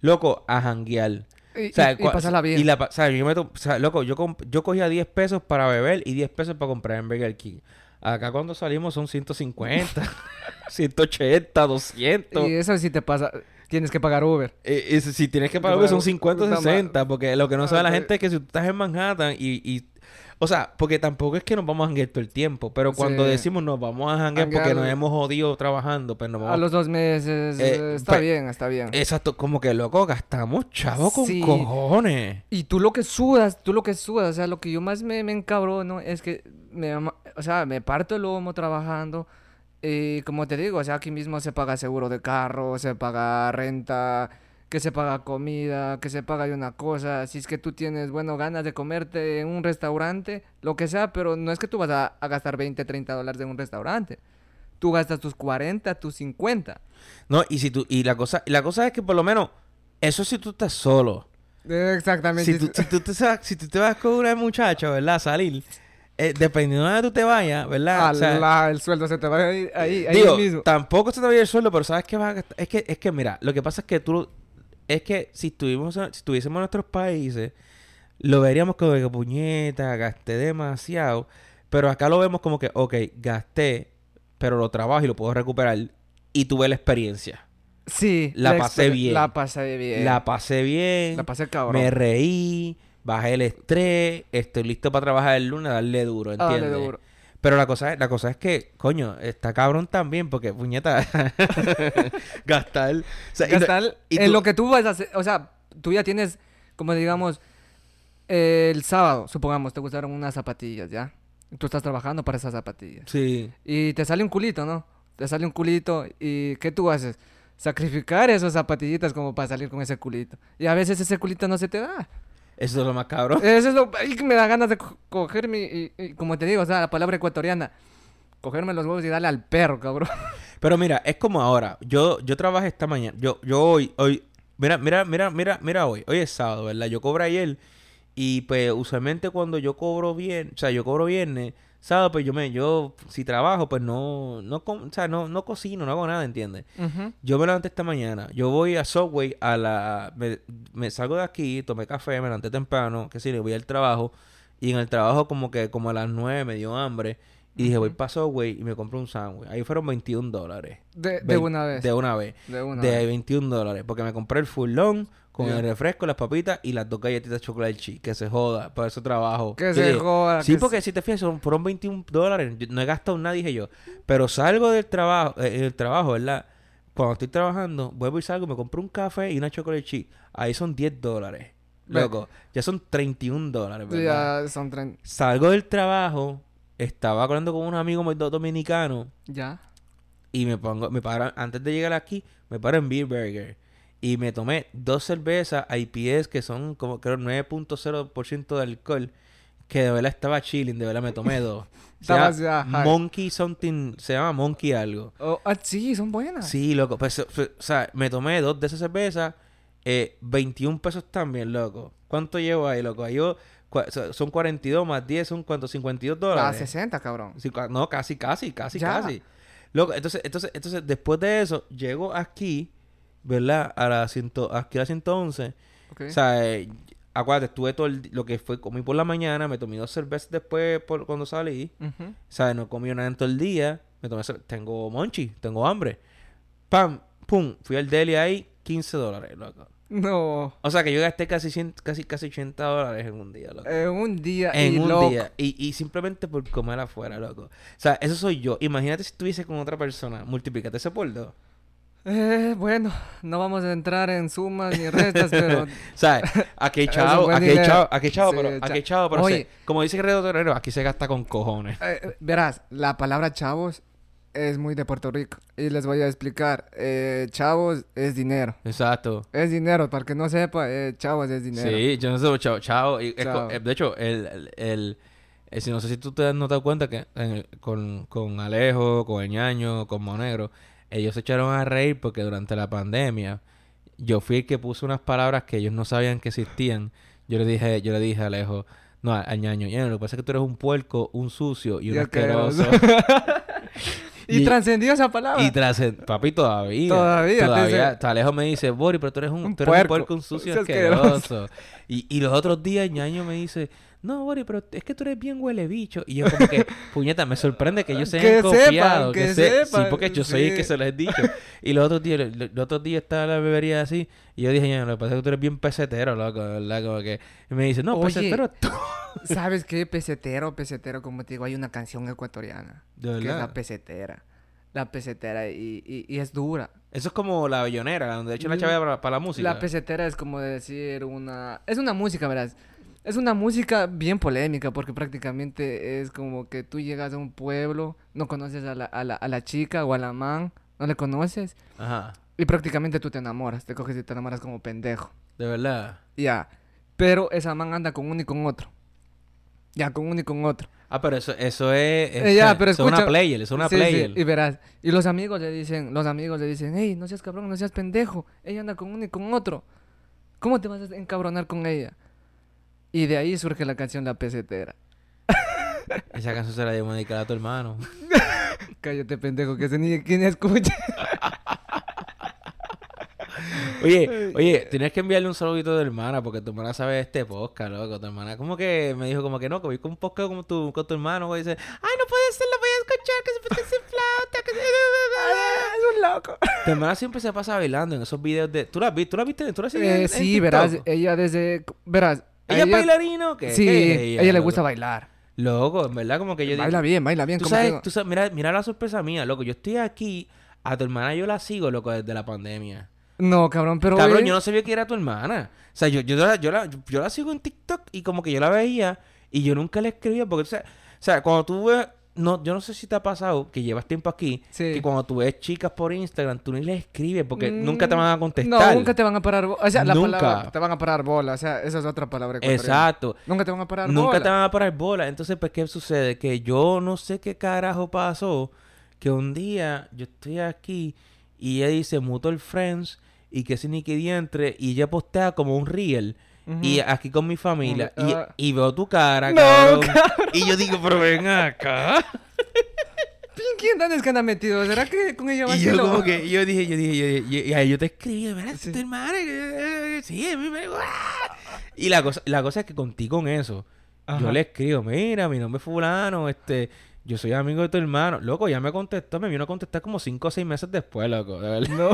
Loco, a janguear. y, O sea, y- pasarla bien. Y la, o sea, yo me o sea, loco, yo, yo cogía 10 pesos para beber y 10 pesos para comprar en Burger King. Acá cuando salimos son 150, 180, 200. Y eso sí te pasa. Tienes que pagar Uber. Eh, es- si tienes que pagar Bueno, son 50 o puta 60, porque lo que no sabe la Ah, gente es que si tú estás en Manhattan y, y- o sea, porque tampoco es que nos vamos a janguear todo el tiempo, pero cuando Sí. decimos nos vamos a janguear porque nos hemos jodido trabajando, pues nos A vamos los dos meses, Eh, eh, está pues, bien, está bien. Exacto, como que loco, gastamos chavo con Sí. cojones. Y tú lo que sudas, tú lo que sudas, o sea, lo que yo más me, me encabrono es que, me, o sea, me parto el lomo trabajando y como te digo, o sea, aquí mismo se paga seguro de carro, se paga renta, que se paga comida, que se paga de una cosa, si es que tú tienes, bueno, ganas de comerte en un restaurante, lo que sea, pero no es que tú vas a, a gastar 20, 30 dólares en un restaurante. Tú gastas tus 40, tus 50. No, y si tú y la cosa y la cosa es que por lo menos eso si tú estás solo. Exactamente. Si tú, si tú te, si tú te vas con una muchacha, ¿verdad? A salir, eh, dependiendo de donde tú te vayas, ¿verdad? O sea, Alá, el sueldo se te va a ir ahí, ahí Digo, mismo. tampoco se te va a ir el sueldo, pero sabes que vas a gastar. Es que, es que mira, lo que pasa es que tú. Es que si estuvimos, si estuviésemos en nuestros países, lo veríamos como que puñeta, gasté demasiado. Pero acá lo vemos como que, ok, gasté, pero lo trabajo y lo puedo recuperar. Y tuve la experiencia. Sí, La pasé bien. La pasé bien. La pasé bien. La pasé cabrón. Me reí, bajé el estrés, estoy listo para trabajar el lunes, darle duro, Ah, dale ¿entiendes? duro. Pero la cosa, es, la cosa es que, coño, está cabrón también, porque puñeta, gastar. o sea, Gastar y en lo que tú vas a hacer. O sea, tú ya tienes, como digamos, eh, el sábado, supongamos, te gustaron unas zapatillas, ¿ya? Tú estás trabajando para esas zapatillas. Sí. Y te sale un culito, ¿no? Te sale un culito y ¿qué tú haces? Sacrificar esas zapatillitas como para salir con ese culito. Y a veces ese culito no se te da. Eso es lo más cabrón. Eso es lo que me da ganas de co- cogerme y, y como te digo, o sea, la palabra ecuatoriana, cogerme los huevos y darle al perro, cabrón. Pero mira, es como ahora. Yo, yo trabajé esta mañana. Yo, yo hoy, hoy. Mira, mira, mira, mira, mira hoy. Hoy es sábado, ¿verdad? Yo cobro ayer. Y pues usualmente cuando yo cobro bien, o sea, yo cobro viernes, sábado, pues yo me, yo, si trabajo, pues no, no, o sea, no, no cocino, no hago nada, ¿entiendes? Yo me levanté esta mañana. Yo voy a Subway a la... Me, me salgo de aquí, tomé café, me levanté temprano, que sí, le voy al trabajo. Y en el trabajo como que como a las 9 me dio hambre. Y dije, voy para Subway y me compré un sándwich. Ahí fueron 21 dólares. De, de una vez. De una vez. De una de vez. 21 dólares. Porque me compré el fullón con el refresco, las papitas y las dos galletitas de chocolate chip. Que se joda. Por eso trabajo. Que se joda. Sí, que porque si te fijas, son, fueron 21 dólares. Yo no he gastado nada, dije yo. Pero salgo del trabajo, eh, del trabajo, ¿verdad? Cuando estoy trabajando, vuelvo y salgo, me compro un café y una chocolate chip. Ahí son 10 dólares. Loco, ya son 31 dólares, ¿verdad? Ya son tren... Salgo del trabajo, estaba hablando con un amigo dominicano Ya. y me pongo, me paro, antes de llegar aquí, me paro en Beer Burger. Y me tomé dos cervezas IPS que son como creo 9.0% de alcohol. Que de verdad estaba chilling, de verdad me tomé dos. Se llama. Monkey something, se llama Monkey algo. Oh, ah, sí, son buenas. Sí, loco. Pues, o o sea, me tomé dos de esas cervezas, eh, 21 pesos también, loco. ¿Cuánto llevo ahí, loco? Ahí yo, son 42 más 10, son cuánto, 52 A dólares. 60, cabrón. Sí, no, casi, casi, casi, Ya. casi. Loco, entonces, entonces, entonces, después de eso, llego aquí, ¿verdad? A la, ciento, aquí a la 111. Ok. O sea, eh, acuérdate, estuve todo el, lo que fue, comí por la mañana, me tomé dos cervezas después por, cuando salí. Ujú. O sea, no comí nada en todo el día. Me tomé, tengo monchi, tengo hambre. Pam, pum, fui al deli ahí, 15 dólares, loco. No. O sea, que yo gasté casi, 100 casi, casi 80 dólares en un día, loco. En un día En y un loco. día. Y, y simplemente por comer afuera, loco. O sea, eso soy yo. Imagínate si estuviese con otra persona. Multiplícate ese por dos. Eh, bueno, no vamos a entrar en sumas ni restas, pero... Sea, aquí hay Es chavo, aquí hay chavo, aquí hay chavo, Sí, pero, aquí hay chavo, pero Oye. se- como dice Guerrero Torero, aquí se gasta con cojones. Eh, eh, verás, la palabra chavos es muy de Puerto Rico. Y les voy a explicar. Eh, chavos es dinero. Exacto. Es dinero, para que no sepa, eh, chavos es dinero. Sí, yo no sé, chavo, chavo. y es Chavo. co- eh, de hecho, el, el, el- si no sé si tú te has notado cuenta que en el- con, con Alejo, con el ñaño, con Monegro, ellos se echaron a reír porque durante la pandemia yo fui el que puso unas palabras que ellos no sabían que existían. Yo le dije, yo le dije a Alejo, no, al ñaño, ñaño, lo que pasa es que tú eres un puerco, un sucio y un Y asqueroso. asqueroso. Y, trascendió esa palabra. Y trascendió, papi, todavía. Todavía. Todavía. Alejo me dice, Bori, pero tú eres un, tú eres un puerco, un sucio asqueroso. Y, y los otros días, ñaño me dice, no, Bori, pero es que tú eres bien huele bicho. Y yo como que, puñeta, me sorprende que ellos se hayan confiado. que, que Sí, porque yo soy el que se lo he dicho. y los otros días, los, otros días estaba la bebería así. Y yo dije, ya, lo que pasa es que tú eres bien pesetero, loco, ¿verdad? Como que... Y me dice, no, pesetero tú. ¿Sabes qué? Pesetero, pesetero, como te digo, hay una canción ecuatoriana. ¿De verdad? Que es la pesetera. La pesetera y, y, y, es dura. Eso es como la bellonera, donde de hecho la chave para, para, la música. La pesetera es como decir una... Es una música, ¿verdad? Es una música bien polémica porque prácticamente es como que tú llegas a un pueblo, no conoces a la, a la, a la chica o a la man, no le conoces. Ajá. Y prácticamente tú te enamoras, te coges y te enamoras como pendejo. De verdad. Ya. Pero esa man anda con uno y con otro. Ya, con uno y con otro. Ah, pero eso, eso es, es, ya, pero es una player, es una player. y verás, y los amigos le dicen, los amigos le dicen, hey, no seas cabrón, no seas pendejo, ella anda con uno y con otro. ¿Cómo te vas a encabronar con ella? Y de ahí surge la canción La Pesetera. Esa canción se la debemos dedicar a tu hermano. Cállate, pendejo, que se ni quien escuche. Oye, oye, tienes que enviarle un saludito de hermana porque tu hermana sabe este podcast, loco. Tu hermana como que me dijo como que no, que voy con un podcast con tu, con tu hermano, güey. Y dice, ay, no puede ser, lo voy a escuchar, que se puede hacer flauta, que se... es un loco. Tu hermana siempre se pasa bailando en esos videos de... ¿Tú la viste? ¿Tú la viste? ¿Tú la eh, Sí, verás, ella desde... Verás, ¿Ella, es bailarina o qué? Sí, a ella, le gusta bailar. Loco, en verdad, como que yo Baila bien, baila bien. ¿Tú sabes, tú sabes, mira, mira la sorpresa mía, loco. Yo estoy aquí, a tu hermana yo la sigo, loco, desde la pandemia. No, cabrón, pero... Cabrón, yo no sabía que era tu hermana. O sea, yo, yo, yo, yo, la, yo la sigo en TikTok y como que yo la veía y yo nunca le escribía porque, o sea, o sea cuando tú ves no, yo no sé si te ha pasado que llevas tiempo aquí, que cuando tú ves chicas por Instagram, tú ni les escribes porque mm, nunca te van a contestar. No, nunca te van a parar bola. O sea, la palabra te van a parar bola. O sea, esa es otra palabra. Exacto. Nunca te van a parar bola. Nunca te van a parar bola. Entonces, pues, ¿qué sucede? Que yo no sé qué carajo pasó. Que un día yo estoy aquí y ella dice Mutual Friends y que es ni que diantre y ella postea como un reel. Y aquí con mi familia. y, y, veo tu cara, cabrón. Y yo digo, pero ven acá. ¿Quién es que anda metido? ¿Será que con ella va Y yo como que, yo dije, yo dije, yo, y ahí yo te escribí, ¿verdad? Sí. Tu hermana, sí, a mí me... Y la cosa, la cosa es que contigo con eso, yo le escribo, mira, mi nombre es fulano, este yo soy amigo de tu hermano. Loco, ya me contestó, me vino a contestar como cinco o seis meses después, loco, de verdad. No.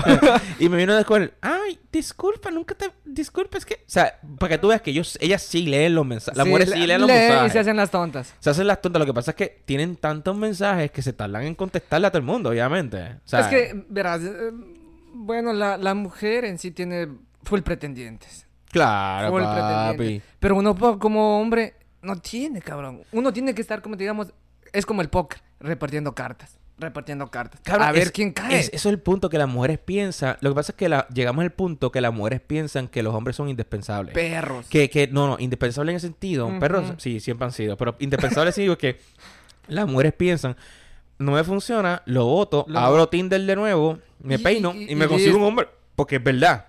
y me vino después, ay, disculpa, nunca te, disculpa, es que, o sea, para que tú veas que ellos, ellas sí leen los mensajes, las mujeres sí leen los mensajes. y se hacen las tontas. Se hacen las tontas, lo que pasa es que tienen tantos mensajes que se tardan en contestarle a todo el mundo, obviamente. O sea, es que, verás, eh, bueno, la, la mujer en sí tiene full pretendientes. Claro, full papi. Pero uno como hombre no tiene, cabrón. Uno tiene que estar, como digamos, es como el póker, repartiendo cartas. Repartiendo cartas. a ver quién cae. eso es el punto que las mujeres piensan. Lo que pasa es que la, llegamos al punto que las mujeres piensan que los hombres son indispensables. Perros. Que, que no, no, indispensables en ese sentido. Perros, sí, siempre han sido. Pero indispensables sí digo que las mujeres piensan, no me funciona, lo voto, abro Tinder de nuevo, me peino y, me consigo un hombre. Porque es verdad.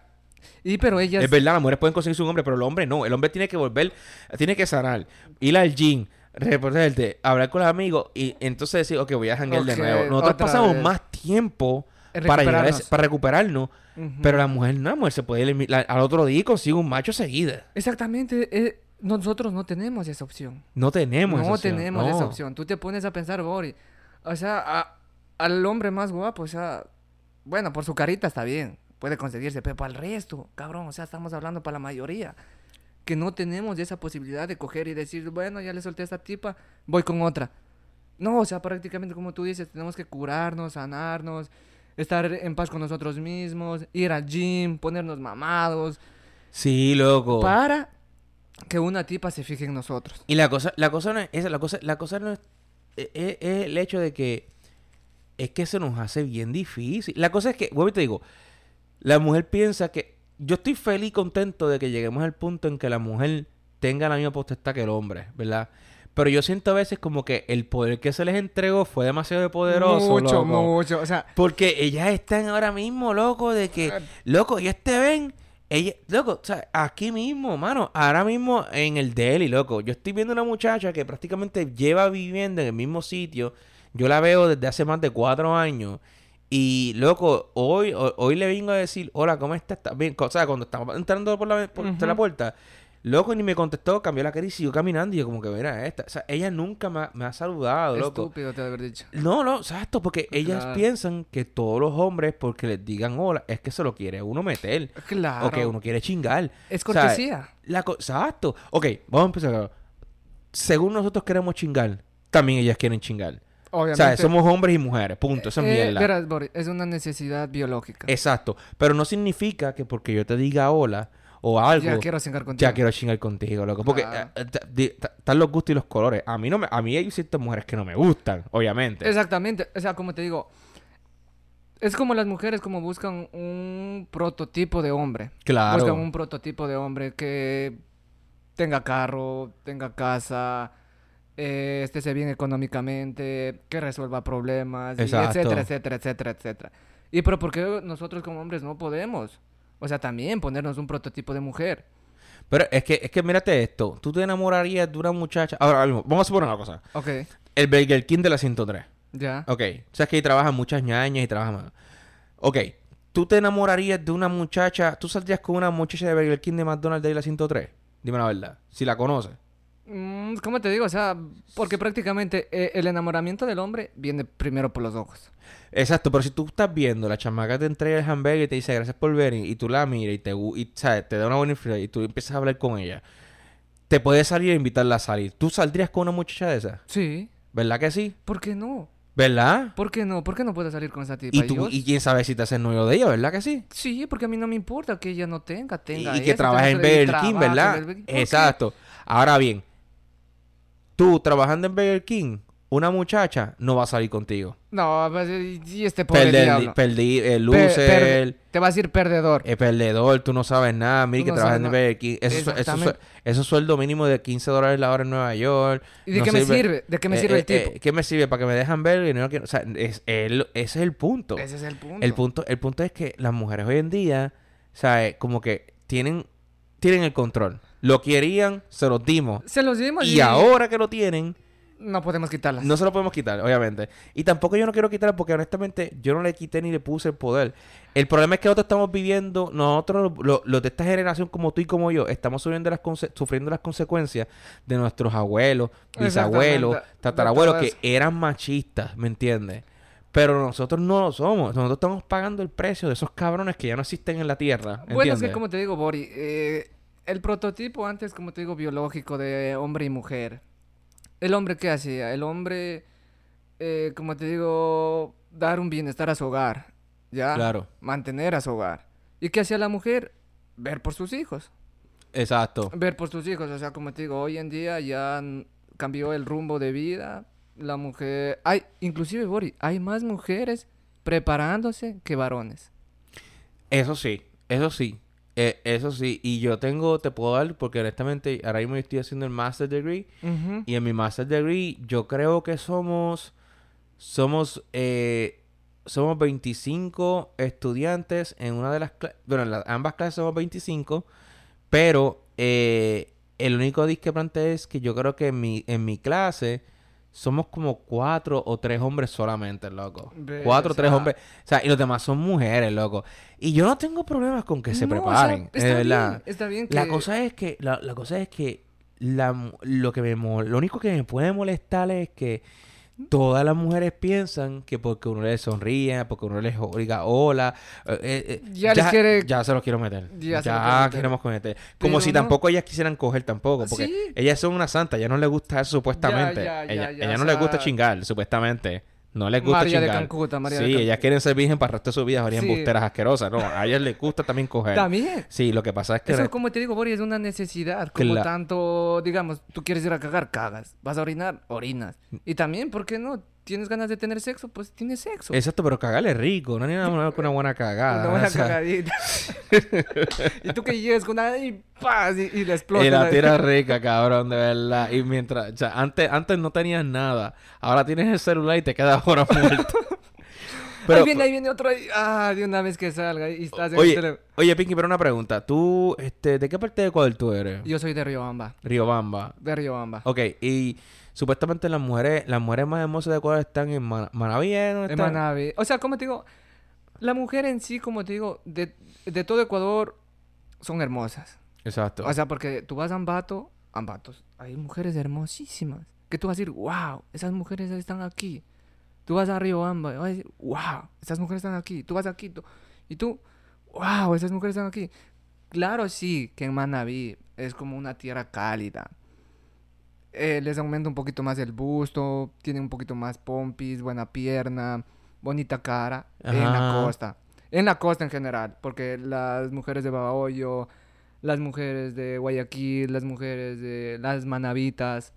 Y pero ellas... Es verdad, las mujeres pueden conseguirse un hombre, pero el hombre no. El hombre tiene que volver, tiene que sanar, ir al gym, reportarte, hablar con los amigos y entonces decir, ok, voy a janguear de nuevo. Nosotros pasamos más tiempo para, llegar para recuperarnos. Pero la mujer no, la mujer se puede ir al otro día y consigue un macho seguida. Exactamente. Eh, nosotros no tenemos esa opción. No tenemos esa opción. no tenemos esa opción. Tú te pones a pensar, Boris. O sea, al hombre más guapo, o sea, bueno, por su carita está bien. Puede conseguirse, pero para el resto, cabrón, o sea, estamos hablando para la mayoría que no tenemos esa posibilidad de coger y decir, bueno, ya le solté a esta tipa, voy con otra. No, o sea, prácticamente como tú dices, tenemos que curarnos, sanarnos, estar en paz con nosotros mismos, ir al gym, ponernos mamados. Sí, loco. Para que una tipa se fije en nosotros. Y la cosa, la cosa no es esa, la cosa, la cosa no es, es, e, es el hecho de que es que se nos hace bien difícil. La cosa es que, vuelvo y te digo, la mujer piensa que yo estoy feliz y contento de que lleguemos al punto en que la mujer tenga la misma potestad que el hombre, ¿verdad? Pero yo siento a veces como que el poder que se les entregó fue demasiado poderoso. Mucho, mucho. O sea. Porque ellas están ahora mismo, loco, de que, ah. loco, ellas te ven. Ella, loco, o sea, aquí mismo, mano, ahora mismo en el Delhi, loco, yo estoy viendo una muchacha que prácticamente lleva viviendo en el mismo sitio Yo la veo desde hace más de cuatro años. Y, loco, hoy, ho- hoy le vengo a decir, hola, ¿cómo estás? ¿Estás bien? O sea, cuando estaba entrando por la, por la puerta, loco, ni me contestó, cambió la cara y siguió caminando. Y yo como que, mira, esta. O sea, ella nunca me ha, me ha saludado, loco. Estúpido te haber dicho. No, no, exacto, porque ellas piensan que todos los hombres, porque les digan hola, es que se lo quiere uno meter. Claro. O que uno quiere chingar. Es O sea, cortesía. La co- Exacto. Ok, vamos a empezar. Según nosotros queremos chingar, también ellas quieren chingar. O Obviamente. sea, somos hombres y mujeres, punto. Eso es Eh, mierda. verás, Boris, es una necesidad biológica. Exacto. Pero no significa que porque yo te diga hola o algo, ya ya, quiero cingar contigo. quiero chingar contigo, loco. Porque Claro. eh, están los gustos y los colores. A mí no me, a mí hay ciertas mujeres que no me gustan, obviamente. Exactamente. O sea, como te digo, es como las mujeres como buscan un prototipo de hombre. Claro. Buscan un prototipo de hombre que tenga carro, tenga casa, eh, esté bien económicamente, que resuelva problemas, y etcétera, etcétera, etcétera, etcétera. Y pero ¿por qué nosotros como hombres no podemos? O sea, también ponernos un prototipo de mujer. Pero es que, es que mírate esto. Tú te enamorarías de una muchacha. Ahora mismo, vamos a suponer una cosa. Ok, El Burger King de la 103. ya. Ok. Sabes que ahí trabajan muchas ñañas y trabajan. Ok. ¿Tú te enamorarías de una muchacha? ¿Tú saldrías con una muchacha de Burger King de McDonald's de la 103? Dime la verdad. Si la conoces. Mm, ¿Cómo te digo? O sea, porque prácticamente eh, el enamoramiento del hombre viene primero por los ojos. Exacto, pero si tú estás viendo, la chamaca te entrega el hamburger y te dice gracias por venir y tú la miras y te, gu- y, ¿sabes? te da una buena influencia y tú empiezas a hablar con ella, te puedes salir e invitarla a salir. ¿Tú saldrías con una muchacha de esa? Sí. ¿Verdad que sí? ¿Por qué no? ¿Verdad? ¿Por qué no? ¿Por qué no puedo salir con esa tipa? Y, tú, y quién sabe si te haces novio de ella, ¿verdad que sí? Sí, porque a mí no me importa que ella no tenga, tenga y que eso, trabaja en Burger King, ¿verdad? Exacto. Ahora bien, tú trabajando en Burger King, una muchacha no va a salir contigo. No, pues, y este pobre Perder, diablo. perdí, el loser, te va a decir perdedor. el perdedor, tú no sabes nada, mira que no trabajas en. Burger King. Eso, eso, eso es sueldo mínimo de 15 dólares la hora en Nueva York. ¿Y de no qué me sirve? ¿De qué me Eh, sirve eh, el tipo? eh, ¿Qué me sirve? Para que me dejan ver y no. O sea, es, el- ese es el punto. Ese es el punto. El punto, el punto es que las mujeres hoy en día, ¿sabes? Como que tienen, tienen el control. Lo querían, se los dimos. Se los dimos Y ahora que lo tienen, no podemos quitarlas. no se lo podemos quitar, obviamente. Y tampoco yo no quiero quitar porque honestamente yo no le quité ni le puse el poder. El problema es que nosotros estamos viviendo, nosotros, lo- los de esta generación como tú y como yo, estamos sufriendo las, conse- sufriendo las consecuencias de nuestros abuelos, bisabuelos, tatarabuelos que eran machistas, ¿me entiendes? Pero nosotros no lo somos. Nosotros estamos pagando el precio de esos cabrones que ya no existen en la tierra. Bueno, es que como te digo, Bori, eh, el prototipo antes, como te digo, biológico de hombre y mujer. ¿El hombre qué hacía? El hombre, eh, como te digo, dar un bienestar a su hogar, ¿ya? Claro. Mantener a su hogar. ¿Y qué hacía la mujer? Ver por sus hijos. Exacto. Ver por sus hijos, o sea, como te digo, hoy en día ya cambió el rumbo de vida. La mujer, hay, inclusive, Bori, hay más mujeres preparándose que varones. Eso sí, eso sí. Eh, eso sí. Y yo tengo, te puedo dar, porque honestamente ahora mismo estoy haciendo el Master Degree. Y en mi Master Degree yo creo que somos, somos, eh, somos 25 estudiantes en una de las clases, bueno, en las, ambas clases somos 25, pero eh, el único discrepante es que yo creo que en mi, en mi clase somos como cuatro o tres hombres solamente, loco. Cuatro o tres hombres. O sea, y los demás son mujeres, loco. Y yo no tengo problemas con que se No, o sea, preparen, está bien, está bien que... La cosa es que, la, la cosa es que la, lo que me lo único que me puede molestar es que todas las mujeres piensan que porque uno les sonríe, porque uno les diga hola, eh, eh, eh, Ya les quiere- ya se los quiero meter. Ya Ya, se los quiere meter. queremos meter. Como Pero si no. tampoco ellas quisieran coger tampoco, porque Sí. ellas son una santa, ya no les gusta eso supuestamente. ella no les gusta sea- chingar, supuestamente. No les gusta María de chingar. Calcuta, María de sí, Calcuta. ellas quieren ser virgen para el resto de su vida, harían Sí. busteras asquerosas. No, a ellas les gusta también coger. También. Sí, lo que pasa es que Eso, como te digo, Boris, es una necesidad. Como tanto, digamos, tú quieres ir a cagar, cagas. Vas a orinar, orinas. Y también, ¿por qué no? ¿Tienes ganas de tener sexo? Pues tienes sexo. Exacto, pero cagarle rico, no hay nada más que una buena cagada. Una buena o sea, cagadita. y tú que llegues con una y ¡paz! Y, y le explotas. y la ahí. tira rica, cabrón, de verdad. Y mientras, o sea, antes, antes no tenías nada, ahora tienes el celular y te quedas ahora muerto. Pero- ahí viene, ahí viene otro ahí. Ah, de una vez que salga y estás Oye, oye, Pinky, pero una pregunta. Tú, este, ¿de qué parte de Ecuador tú eres? Yo soy de Riobamba. Riobamba. De Riobamba. Ok, y supuestamente las mujeres, las mujeres más hermosas de Ecuador están en Man- Manaví, ¿eh? ¿No En están? Manaví. O sea, como te digo, la mujer en sí, como te digo, de, de todo Ecuador son hermosas. Exacto. O sea, porque tú vas a Ambato, Ambatos, hay mujeres hermosísimas. Que tú vas a decir, wow, esas mujeres están aquí. Tú vas a Riobamba y vas a decir, wow, esas mujeres están aquí. Tú vas a Quito y tú, wow, esas mujeres están aquí. Claro, sí, que en Manaví es como una tierra cálida. Eh, les aumenta un poquito más el busto, tienen un poquito más pompis, buena pierna, bonita cara en la costa. En la costa en general, porque las mujeres de Babahoyo, las mujeres de Guayaquil, las mujeres de las manavitas,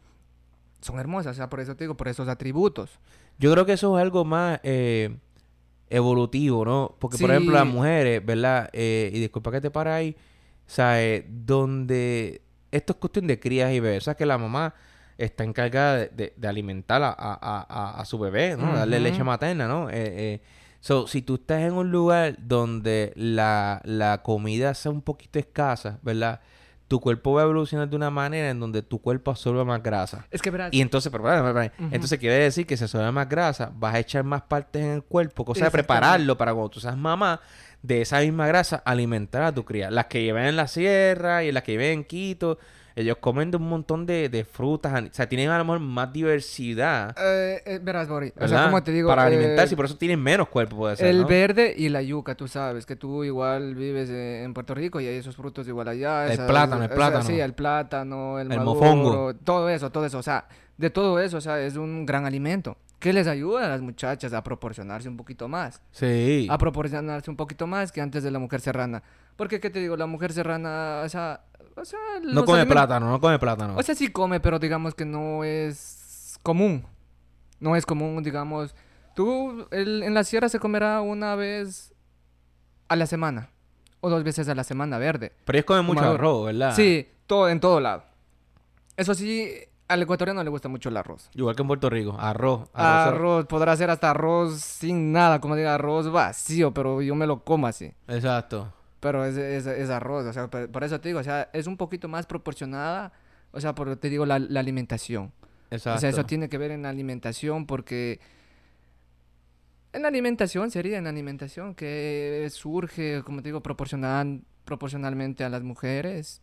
son hermosas, o sea, por eso te digo, por esos atributos. Yo creo que eso es algo más eh, evolutivo, ¿no? Porque, por ejemplo, las mujeres, ¿verdad? Eh, y disculpa que te para ahí, ¿sabes? Donde esto es cuestión de crías y bebés. O sea, que la mamá está encargada de, de- de alimentar a, a- a- a su bebé, ¿no? Darle leche materna, ¿no? Eh, eh, so, si tú estás en un lugar donde la, la comida sea un poquito escasa, ¿verdad? Tu cuerpo va a evolucionar de una manera en donde tu cuerpo absorbe más grasa. Es que verás, Y entonces, pero. Ujú. entonces quiere decir que si absorbe más grasa, vas a echar más partes en el cuerpo, cosa de prepararlo para cuando tú seas mamá, de esa misma grasa alimentar a tu cría. Las que llevan en la sierra y las que llevan en Quito, ellos comen de un montón de, de frutas, o sea, tienen a lo mejor más diversidad, eh, eh, verás, Bori, o sea, como te digo, para eh, alimentarse y por eso tienen menos cuerpo, puede ser, el ¿no? verde y la yuca, tú sabes, que tú igual vives eh, en Puerto Rico y hay esos frutos igual allá. El esas- plátano, el esas- plátano. Sí, el plátano, el, El maduro, mofongo. todo eso, todo eso, o sea, de todo eso, o sea, es un gran alimento que les ayuda a las muchachas a proporcionarse un poquito más. Sí. a proporcionarse un poquito más que antes de la mujer serrana. Porque, ¿qué te digo? La mujer serrana, o sea... O sea no come alimentos- plátano, no come plátano. O sea, sí come, pero digamos que no es común. No es común, digamos... Tú, el- en la sierra se comerá una vez a la semana. O dos veces a la semana verde. pero ellos comen mucho arroz, ¿verdad? Sí, todo, en todo lado. Eso sí, al ecuatoriano le gusta mucho el arroz. Igual que en Puerto Rico, arroz. Arroz. Arroz, podrá ser hasta arroz sin nada, como diga, arroz vacío, pero yo me lo como así. Exacto. Pero es, es, es arroz, o sea, por, por eso te digo, o sea, es un poquito más proporcionada, o sea, por te digo, la, la alimentación. Exacto. O sea, eso tiene que ver en la alimentación porque... En la alimentación sería en la alimentación que surge, como te digo, proporcional, proporcionalmente a las mujeres.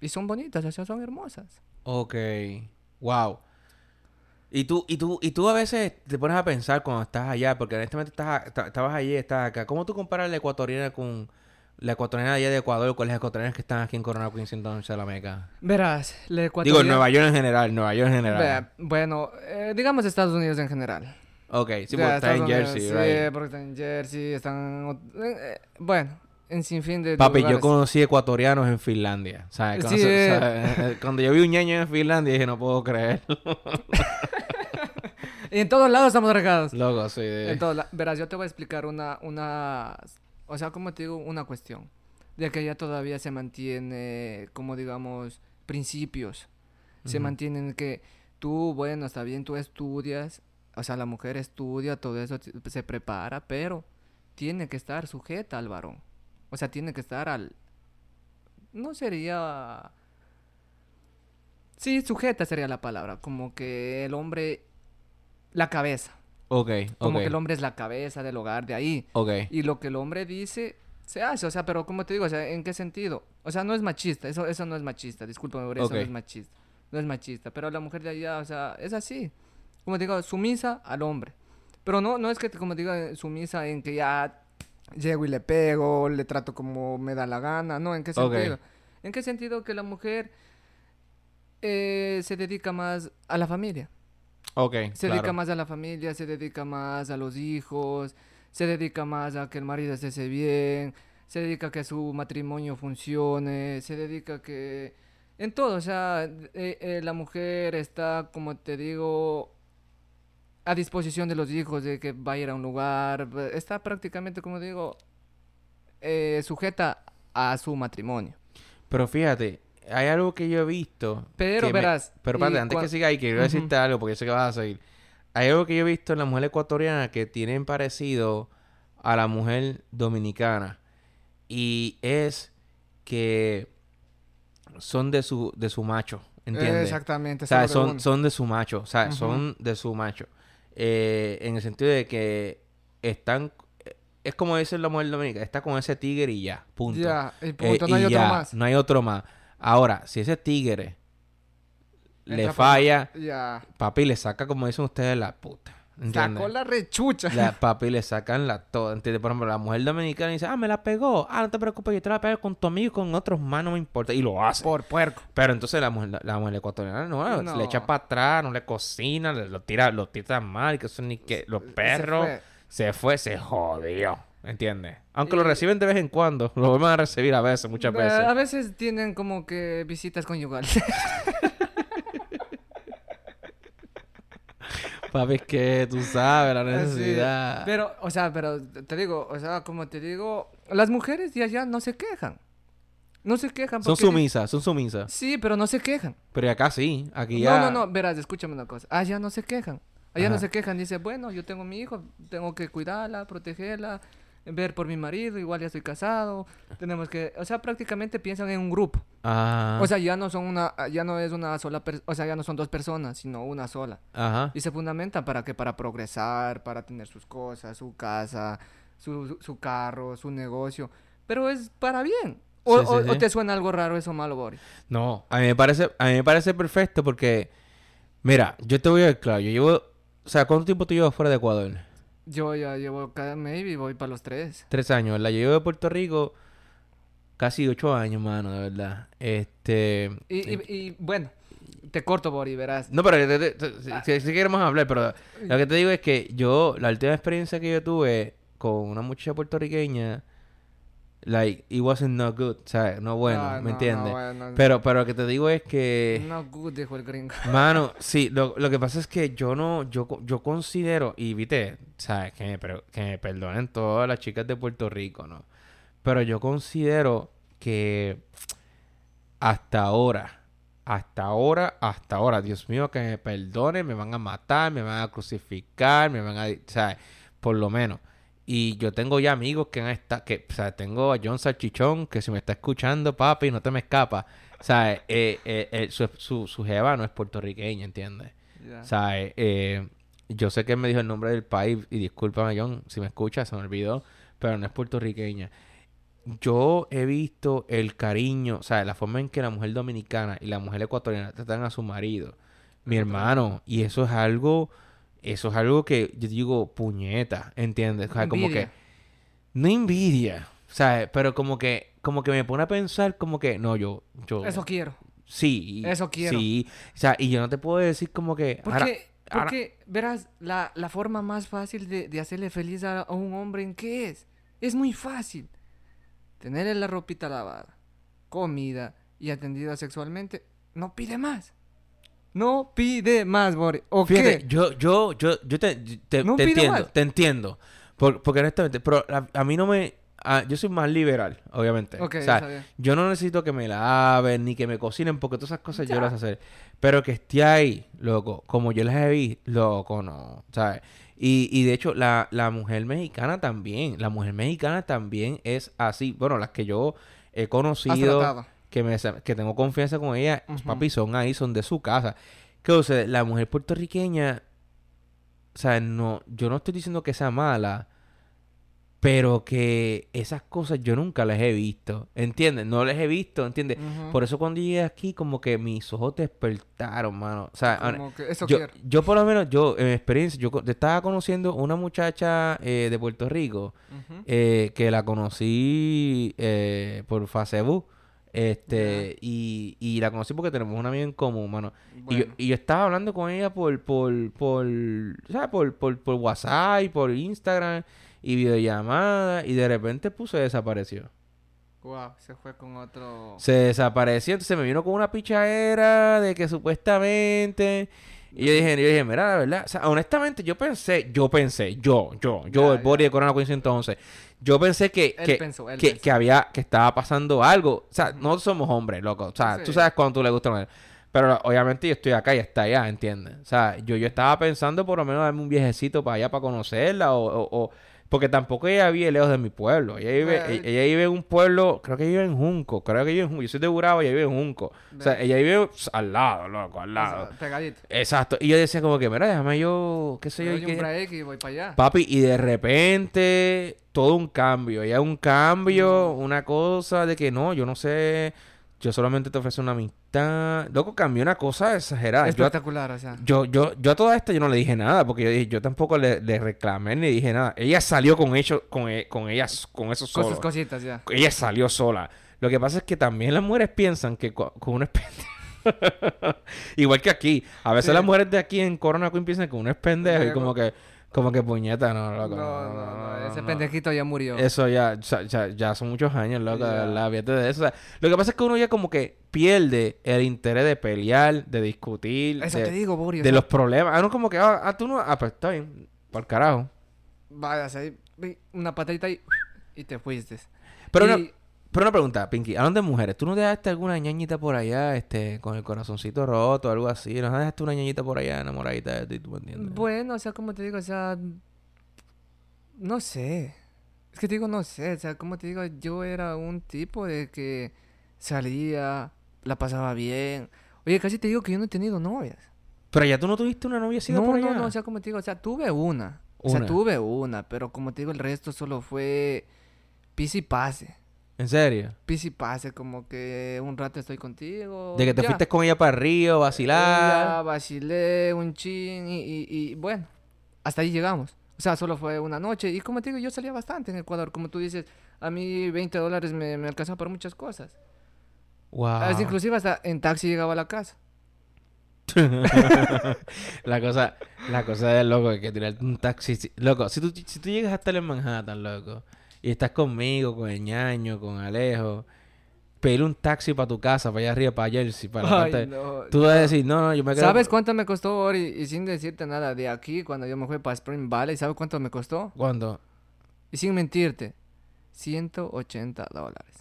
Y son bonitas, o sea, son hermosas. Ok. Wow. Y tú, y tú, y tú a veces te pones a pensar cuando estás allá, porque honestamente estás, esta- estabas allí, estás acá. ¿Cómo tú comparas la ecuatoriana con la ecuatoriana allá de Ecuador con las ecuatorianas que están aquí en Coronado Queen de la Meca? Verás, la Digo, ecuatoriana... en Nueva York en general, Nueva York en general. Bueno, eh, digamos Estados Unidos en general. Ok, sí, porque está en Estados Unidos, Jersey, Sí, right? porque están en Jersey, están... eh, eh, bueno, en sinfín de Papi, yo conocí ecotorianos en Finlandia. ¿sabes? Cuando, Sí, se- eh. ¿sabes? Cuando yo vi un ñaño en Finlandia dije, no puedo creer. Y en todos lados estamos regados. Loco, sí. En todos la- Verás, yo te voy a explicar una, una... O sea, como te digo, una cuestión. De que ya todavía se mantiene, como digamos, principios. Se mantienen que tú, bueno, está bien, tú estudias. O sea, la mujer estudia, todo eso se prepara, pero tiene que estar sujeta al varón. O sea, tiene que estar al... No sería... Sí, sujeta sería la palabra. Como que el hombre... La cabeza. Ok, Como que el hombre es la cabeza del hogar de ahí. Ok. Y lo que el hombre dice, se hace. O sea, pero como te digo, o sea, ¿en qué sentido? O sea, no es machista. Eso, eso no es machista. Discúlpame, por eso no es machista. No es machista. Pero la mujer de allá, o sea, es así. Como te digo, sumisa al hombre. Pero no, no es que, como te digo, sumisa en que ya llego y le pego, le trato como me da la gana. No, ¿en qué sentido? ¿En qué sentido que la mujer eh, se dedica más a la familia? Ok, Se claro. dedica más a la familia, se dedica más a los hijos, se dedica más a que el marido esté bien, se dedica a que su matrimonio funcione, se dedica a que... En todo, o sea, eh, eh, la mujer está, como te digo, a disposición de los hijos, de que va a ir a un lugar, está prácticamente, como digo, eh, sujeta a su matrimonio. Pero fíjate, hay algo que yo he visto. Pero que me- verás, Pero espérate, antes que siga ahí, quiero decirte algo porque yo sé que vas a seguir. Hay algo que yo he visto en las mujeres ecuatorianas que tienen parecido a la mujer dominicana. Y es que son de su, de su macho, ¿entiendes? Exactamente. O sea, son, son de su macho. O sea, son de su macho. Eh, en el sentido de que están... Es como dice la mujer dominicana. Está con ese tigre y ya. Punto. Ya, y Eh, punto, no y hay otro ya, más. No hay otro más. Ahora, si ese tigre le Entra por- falla, Ya. papi le saca, como dicen ustedes, la puta. ¿Entiendes? Sacó la rechucha. La- papi le sacan la toda. ¿Entiendes? Por ejemplo, la mujer dominicana dice, ah, me la pegó. Ah, no te preocupes, yo te la pego con tu amigo y con otros más, no me importa. Y lo hace. Por puerco. Pero entonces la mujer, la, la mujer ecuatoriana no, No. le echa para atrás, no le cocina, le, lo tira, lo tira mal, que eso ni que los perros fue. se fue, se jodió, ¿entiendes? Aunque lo reciben de vez en cuando, lo vuelven a recibir a veces, muchas veces. A veces tienen como que visitas conyugales. Papi, es que tú sabes la necesidad. Pero, o sea, pero te digo, o sea, como te digo, las mujeres de allá no se quejan. No se quejan. son sumisas, son sumisas. Sí, pero no se quejan. Pero acá sí, aquí ya. No, no, no, verás, escúchame una cosa. Allá no se quejan. Allá no se quejan. Dice, bueno, yo tengo mi hijo, tengo que cuidarla, protegerla, ver por mi marido, igual ya estoy casado. Tenemos que, o sea, prácticamente piensan en un grupo. Ajá. O sea, ya no son una, ya no es una sola, per- o sea, ya no son dos personas, sino una sola. Ajá. Y se fundamentan para que para progresar, para tener sus cosas, su casa, su, su- carro, su negocio. Pero es para bien. O, Sí, sí, o- o sí. te suena algo raro eso malo, Boris. No, a mí me parece, a mí me parece perfecto porque, mira, yo te voy a ver claro, yo llevo, o sea, ¿cuánto tiempo tú llevas fuera de Ecuador? Yo ya llevo cada maybe voy para los tres. Tres años. Yo llevo de Puerto Rico casi ocho años, mano, de verdad. Este... Y, y, y, bueno, te corto, Boris, verás. No, pero te- te- si- si queremos hablar, pero lo que te digo es que yo, la última experiencia que yo tuve con una muchacha puertorriqueña, like, it wasn't no good, ¿sabes? No bueno, ¿me no, entiendes? no, bueno, Pero, pero lo que te digo es que... No good, dijo el gringo. Mano, sí, lo, lo que pasa es que yo no, yo, yo considero, y viste, sabes, que me, pero- que me perdonen todas las chicas de Puerto Rico, ¿no? Pero yo considero que hasta ahora, hasta ahora, hasta ahora, Dios mío, que me perdonen, me van a matar, me van a crucificar, me van a, ¿sabes? Por lo menos. Y yo tengo ya amigos que han estado, que, o sea, tengo a John Salchichón, que si me está escuchando, papi, no te me escapa. O sea, eh, eh, eh, su, su, su jeva no es puertorriqueña, ¿entiendes? O sea, eh, eh, yo sé que él me dijo el nombre del país, y discúlpame, John, si me escuchas, se me olvidó, pero no es puertorriqueña. Yo he visto el cariño, o sea, la forma en que la mujer dominicana y la mujer ecuatoriana tratan a su marido, mi hermano, y eso es algo, eso es algo que yo digo, puñeta, ¿entiendes? O sea, como que no envidia, ¿sabes? Pero como que, como que me pone a pensar como que, no, yo, yo, Eso quiero. sí, eso quiero. sí, o sea, y yo no te puedo decir como que, ahora- Porque, ahora- porque verás, la, la forma más fácil de, de hacerle feliz a, a un hombre, ¿en qué es? Es muy fácil. Tenerle la ropita lavada, comida y atendida sexualmente, no pide más. No pide más, Boris. ¿O Fíjate, qué? yo, yo, yo, yo te, te, No te entiendo, más. te entiendo. Por- porque honestamente, pero a, a mí no me... a- yo soy más liberal, obviamente. Ok, o sea, yo no necesito que me laven ni que me cocinen porque todas esas cosas yo las hacer. Pero que esté ahí, loco, como yo las he visto, loco, no, ¿sabes? Y, y de hecho, la, la mujer mexicana también, la mujer mexicana también es así. Bueno, las que yo he conocido. Que, me, que tengo confianza con ella, Ujú. papi, son ahí, son de su casa. ¿Qué sucede? La mujer puertorriqueña, o sea, no, yo no estoy diciendo que sea mala, pero que esas cosas yo nunca las he visto, ¿entiendes? No las he visto, ¿entiendes? Por eso cuando llegué aquí, como que mis ojos despertaron, mano. O sea, ahora- Como que eso yo, yo por lo menos, yo, en mi experiencia, yo estaba conociendo una muchacha eh, de Puerto Rico, eh, que la conocí eh, por Facebook. Este, y, y la conocí porque tenemos una amiga en común, mano. Y, yo, y yo estaba hablando con ella por, por, por, ¿sabes? Por, por, por WhatsApp, y por Instagram y videollamada. Y de repente puso desapareció. Guau, se fue con otro. Se desapareció, entonces me vino con una pichadera de que supuestamente. Y yo dije, yo dije, mira, la verdad, o sea, honestamente, yo pensé, yo pensé, yo, yo, yo, Ya, el Bori ya. de Corona 111, yo pensé que, que, pensó, que, pensó. que había, que estaba pasando algo. O sea, nosotros somos hombres, loco. O sea, tú Sí. sabes cuando tú le gusta. Pero obviamente yo estoy acá y está allá, ¿entiendes? O sea, yo, yo estaba pensando por lo menos darme un viejecito para allá para conocerla o, o- o- Porque tampoco ella vive lejos de mi pueblo. Ella vive, Ve- ella, ella vive en un pueblo, creo que vive en Junco. Creo que vive en Junco. Yo soy de Burabo, ella vive en Junco. O sea, ella vive al lado, loco, al O lado. sea, pegadito. Exacto. Y yo decía como que, mira, déjame yo, qué sé yo. qué- un break y voy para allá. Papi, y de repente todo un cambio. Ya un cambio, una cosa de que no, yo no sé, yo solamente te ofrezco una amistad. Loco, cambió una cosa exagerada. Yo, Espectacular, o sea. yo, yo, yo a toda esta yo no le dije nada, porque yo dije, yo tampoco le, le reclamé ni dije nada. Ella salió con hecho, con, e- con ellas, con eso Con sus cositas ya. Ella salió sola. Lo que pasa es que también las mujeres piensan que con pendejo. Igual que aquí. A veces Sí. las mujeres de aquí en Corona Queen piensan que uno es pendejo y como que, como que puñeta, no, No, loco. no, no, ese no. pendejito ya murió. Eso ya, ya, ya, ya son muchos años, loco, verdad, fíjate de eso. O sea, lo que pasa es que uno ya como que pierde el interés de pelear, de discutir, Eso de, te digo, Boris. de los problemas. Ah, no, como que, ah, ah, tú no, ah, pues está bien, por carajo. Ve, una patadita y, y te fuiste. Pero Y- una, pero una pregunta, Pinky, hablando de mujeres, ¿tú no dejaste alguna ñañita por allá, este, con el corazoncito roto o algo así? ¿No dejaste una ñañita por allá enamoradita de ti, tú me entiendes? Bueno, o sea, como te digo, o sea, no sé. Es que te digo, no sé, o sea, como te digo, yo era un tipo de que salía, la pasaba bien. Oye, casi te digo que yo no he tenido novias. Pero ya tú no tuviste una noviecita No, por allá. no, no, o sea, como te digo, o sea, tuve una. O sea, Una. tuve una, pero como te digo, el resto solo fue pis y pase. ¿En serio? Pis y pase, como que un rato estoy contigo. De que te ya. fuiste con ella para el río, Ya vacilar. vacilé un chin y, y, y bueno, hasta ahí llegamos. O sea, solo fue una noche. Y como te digo, yo salía bastante en Ecuador. Como tú dices, a mí 20 dólares me, me alcanzaba para muchas cosas. Wow. Veces inclusive hasta en taxi llegaba a la casa. la cosa, la cosa de loco es que tirarte un taxi. Loco, si tú, si tú llegas hasta en Manhattan, loco, y estás conmigo, con el ñaño, con Alejo, pedir un taxi para tu casa, para allá arriba, para Jersey, para la Ay, parte- no, Tú vas a decir, no, no, yo me quedo. ¿Sabes cuánto me costó Ori? Y sin decirte nada, de aquí, cuando yo me fui para Spring Valley, ¿sabes cuánto me costó? ¿Cuándo? Y sin mentirte, 180 dólares.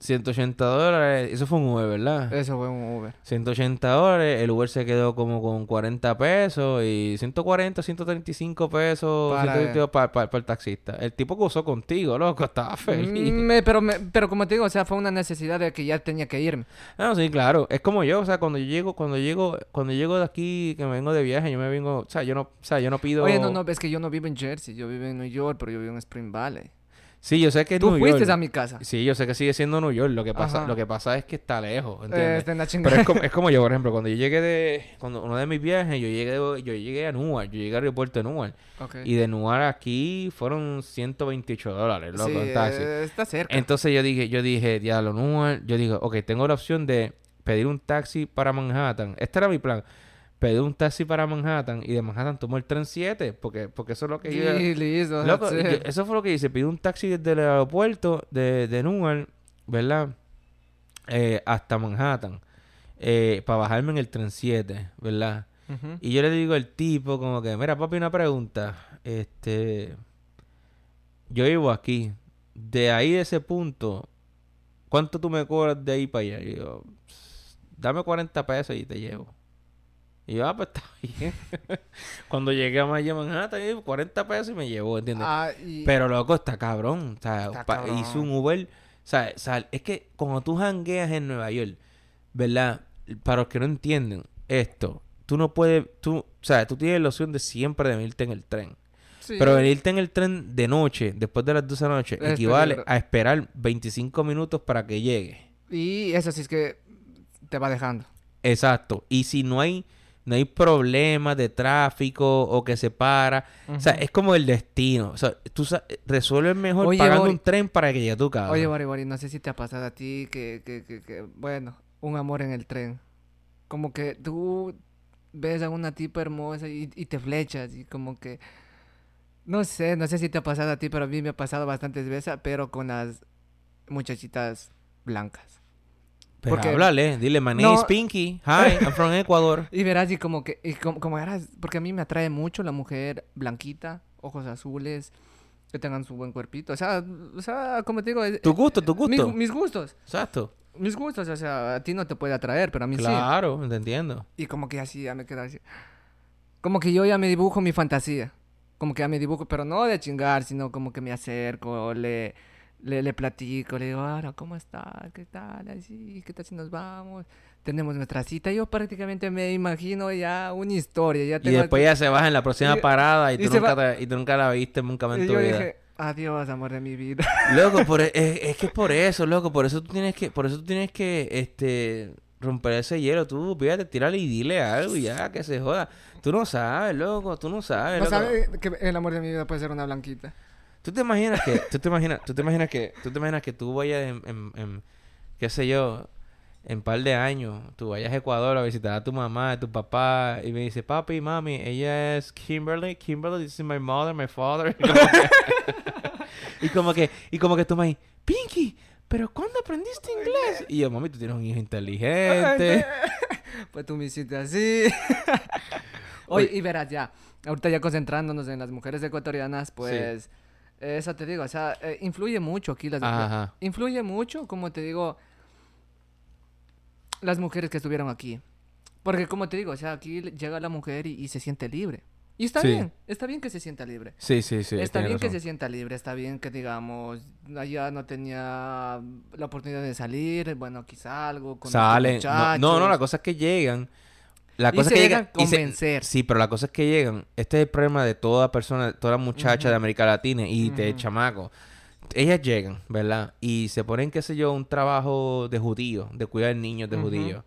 180 dólares. Eso fue un Uber, ¿verdad? Eso fue un Uber. 180 dólares. El Uber se quedó como con 40 pesos. Y 140, 135 pesos. Para- 122 para, para, el taxista. El tipo que usó contigo, loco. Estaba feliz. Mm, me- pero, me- pero como te digo, o sea, fue una necesidad de que ya tenía que irme. No, sí, claro. Es como yo, o sea, cuando yo llego, cuando llego, cuando llego de aquí, que me vengo de viaje, yo me vengo, o sea, yo no, o sea, yo no pido. Oye, no, no, es que yo no vivo en Jersey, yo vivo en New York, pero yo vivo en Spring Valley. Sí, yo sé que es Tú New fuiste York. a mi casa. Sí, yo sé que sigue siendo New York. Lo que pasa, Ajá. lo que pasa es que está lejos, Eh, ¿entiendes? está en la Pero es como, es como yo, por ejemplo, cuando yo llegué de, cuando uno de mis viajes, yo llegué, yo llegué a Newark, yo llegué al aeropuerto de Newark. Ok. Y de Newark aquí fueron 128 dólares, loco, Sí, en taxi. eh, está cerca. Entonces yo dije, yo dije, diablo, Newark, yo digo, ok, tengo la opción de pedir un taxi para Manhattan. Este era mi plan. Pedir un taxi para Manhattan y de Manhattan tomo el tren 7, porque, porque eso es lo que yo... Listo. Loco, eso fue lo que hice. Pido un taxi desde el aeropuerto de, de Newark, ¿verdad? Eh, hasta Manhattan. eh, para bajarme en el tren 7, ¿verdad? Y yo le digo al tipo como que, mira papi, una pregunta. Este... Yo vivo aquí. De ahí de ese punto, ¿cuánto tú me cobras de ahí para allá? Y yo, "Pss, dame 40 pesos y te llevo. Y yo, ah, pues está bien. Cuando llegué a Maya Manhattan, yo, 40 pesos y me llevó, ¿entiendes? Ah, y- Pero loco, está cabrón. O sea, Está cabrón. hizo un Uber. O sea, o sea, es que cuando tú jangueas en Nueva York, ¿verdad? Para los que no entienden esto, tú no puedes, tú, o sea, tú tienes la opción de siempre de venirte en el tren. sí. Pero venirte en el tren de noche, después de las 12 de la noche, Es equivale peligro- a esperar 25 minutos para que llegue. Y eso sí es que te va dejando. Exacto. Y si no hay, no hay problemas de tráfico o que se para, o sea, es como el destino. O sea, tú resuelves mejor Oye, pagando Bori. un tren para que llegue a tu casa. Oye, Bari, Bari, no sé si te ha pasado a ti que, que, que, que, bueno, un amor en el tren. Como que tú ves a una tipa hermosa y, y te flechas y como que... No sé, no sé si te ha pasado a ti, pero a mí me ha pasado bastantes veces, pero con las muchachitas blancas. Pero porque- háblale, dile, my name No. is Pinky. Hi, I'm from Ecuador. Y verás, y como que, y como, como verás, porque a mí me atrae mucho la mujer blanquita, ojos azules, que tengan su buen cuerpito. O sea, o sea como te digo, Tu gusto, tu mis, gusto. mis gustos. Exacto. Mis gustos, o sea, a ti no te puede atraer, pero a mí sí. Claro, te entiendo. Y como que así ya me quedo así. Como que yo ya me dibujo mi fantasía. como que a mi dibujo, pero no de chingar, sino como que me acerco, le, le, le platico, le digo, ahora, ¿cómo estás? ¿Qué tal? Así, ¿qué tal si nos vamos? Tenemos nuestra cita. Yo prácticamente me imagino ya una historia. Ya Y tengo después ya se baja en la próxima y- parada y, y tú nunca va- te- y tú nunca la viste nunca más Y en tu yo vida. dije, adiós, amor de mi vida. Loco, por, e- es, es que por eso, loco, por eso tú tienes que, por eso tú tienes que, este, romper ese hielo. Tú, fíjate, tírale y dile algo y ya, que se joda. Tú no sabes, loco, tú no sabes, ¿No loco. sabes que el amor de mi vida puede ser una blanquita? Tú te imaginas que, tú te imaginas, tú te imaginas que, tú te imaginas que tú vayas en, en, en, qué sé yo, en par de años, tú vayas a Ecuador a visitar a tu mamá, a tu papá, y me dice, papi, mami, ella es Kimberly, Kimberly, this is my mother, my father. Y como que, y como que, y como que tú me dices, Pinky, pero ¿cuándo aprendiste inglés? Y yo, mami, tú tienes un hijo inteligente. Pues tú me hiciste así. Oye, y verás, ya, ahorita ya concentrándonos en las mujeres ecuatorianas, pues, eso te digo, o sea, eh, influye mucho aquí las mujeres. Ajá. Influye mucho, como te digo, las mujeres que estuvieron aquí. Porque como te digo, o sea, aquí llega la mujer y, y se siente libre. Y está Sí. bien, está bien que se sienta libre. Sí, sí, sí. está bien que se sienta libre, está bien que digamos, allá no tenía la oportunidad de salir, bueno, quizá algo con Salen. No, no, no, la cosa es que llegan. La cosa es que llegan. se- convencer. sí, pero la cosa es que llegan. Este es el problema de toda persona, toda muchacha de América Latina y de chamaco. Ellas llegan, ¿verdad? Y se ponen, qué sé yo, un trabajo de judío, de cuidar niños de Ujú. judíos.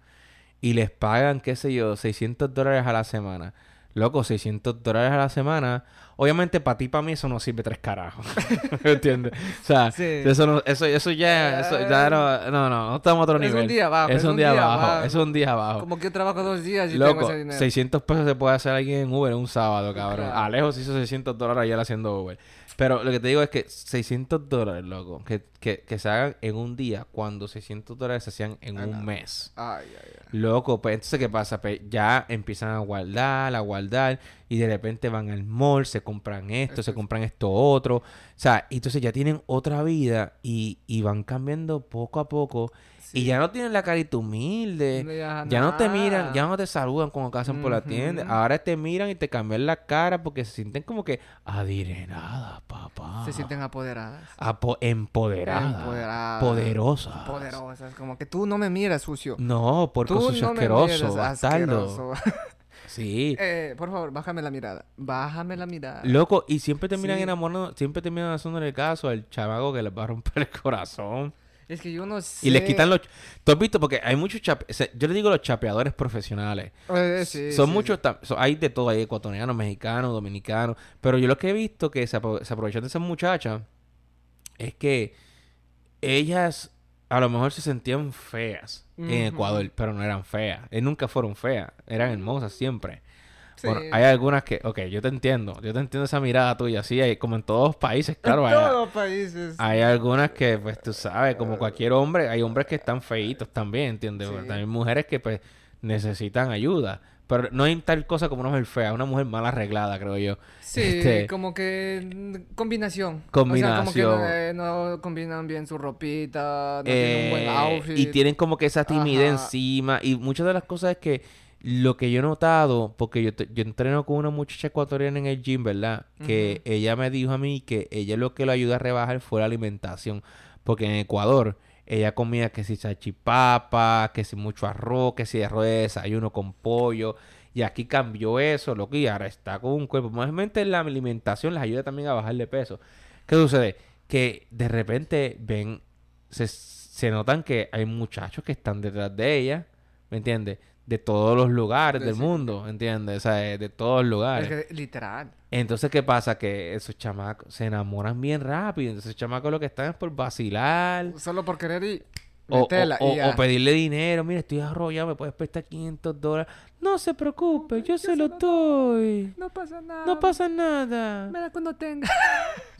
Y les pagan, qué sé yo, 600 dólares a la semana. Loco, 600 dólares a la semana. Obviamente, para ti, para mí, eso no sirve tres carajos. ¿Me entiendes? O sea, Sí. eso, no, eso, eso ya, eso ya no, no, no, no estamos a otro Es un nivel. día abajo, Es un día abajo, es un día abajo. Como que yo trabajo dos días y tengo Loco, ese dinero. 600 pesos se puede hacer alguien en Uber en un sábado, cabrón. Claro. Alejo se hizo 600 dólares ayer haciendo Uber. Pero lo que te digo es que 600 dólares, loco, que, que, que se hagan en un día cuando 600 dólares se hacían en Ah, un mes. Ay, ay, ay. Loco, pues entonces, ¿qué pasa? Pues ya empiezan a guardar, a guardar, y de repente van al mall, se compran esto, se es- compran esto otro. O sea, y entonces ya tienen otra vida y, y van cambiando poco a poco. Y ya no tienen la carita humilde. No, ya Ya no te miran, ya no te saludan cuando pasan por la tienda. Ahora te miran y te cambian la cara porque se sienten como que adinerada, papá. Se sienten apoderadas. Apo- empoderada. Empoderadas. Poderosa. Poderosas. Como que tú no me miras, sucio. No, porque Tú sucio no me asqueroso, asqueroso. Sí. eh, por favor, bájame la mirada. Bájame la mirada. Loco, y siempre terminan Sí. enamorando, siempre terminan haciéndole caso al chamaco que les va a romper el corazón. Es que yo no sé. Y les quitan los... ¿Tú has visto? Porque hay muchos chape... o sea, Yo le digo los chapeadores profesionales. Eh, sí, son sí, muchos, sí. hay de todo, hay ecuatorianos, mexicanos, dominicanos, pero yo lo que he visto que se, apro- se aprovechan de esas muchachas es que ellas a lo mejor se sentían feas en. Ecuador, pero no eran feas, Eh, nunca fueron feas, eran hermosas siempre. Sí. Bueno, hay algunas que, ok, yo te entiendo, yo te entiendo esa mirada tuya, sí, hay, como en todos los países, claro, en hay, todos los países. hay algunas que, pues tú sabes, como cualquier hombre, hay hombres que están feitos también, ¿entiendes? Sí. También mujeres que, pues, necesitan ayuda. Pero no hay tal cosa como una mujer fea, una mujer mal arreglada, creo yo. Sí, Este- como que combinación. Combinación. O sea, como que eh, no combinan bien su ropita, no tienen un buen Eh, outfit. y tienen como que esa timidez Ajá. encima. Y muchas de las cosas es que lo que yo he notado, porque yo, te- yo entreno con una muchacha ecuatoriana en el gym, ¿verdad? Que ella me dijo a mí que ella lo que lo ayuda a rebajar fue la alimentación. Porque en Ecuador ella comía que si salchipapa, que si mucho arroz, que si arroz de desayuno con pollo. Y aquí cambió eso, lo que ahora está con un cuerpo. Mayormente la alimentación les ayuda también a bajar de peso. ¿Qué sucede? Que de repente ven, se, se notan que hay muchachos que están detrás de ella, ¿me entiendes? De todos los lugares De- del sí. mundo, ¿entiendes? O sea, de, de todos los Es lugares. que, literal. Entonces, ¿qué pasa? Que esos chamacos se enamoran bien rápido. Entonces, esos chamacos lo que están es por vacilar. Solo por querer y O, o- pedirle dinero. Mira, estoy arrollado, me puedes prestar 500 dólares. No se preocupe, yo se lo doy. No pasa nada. No pasa nada. Me da cuando tenga.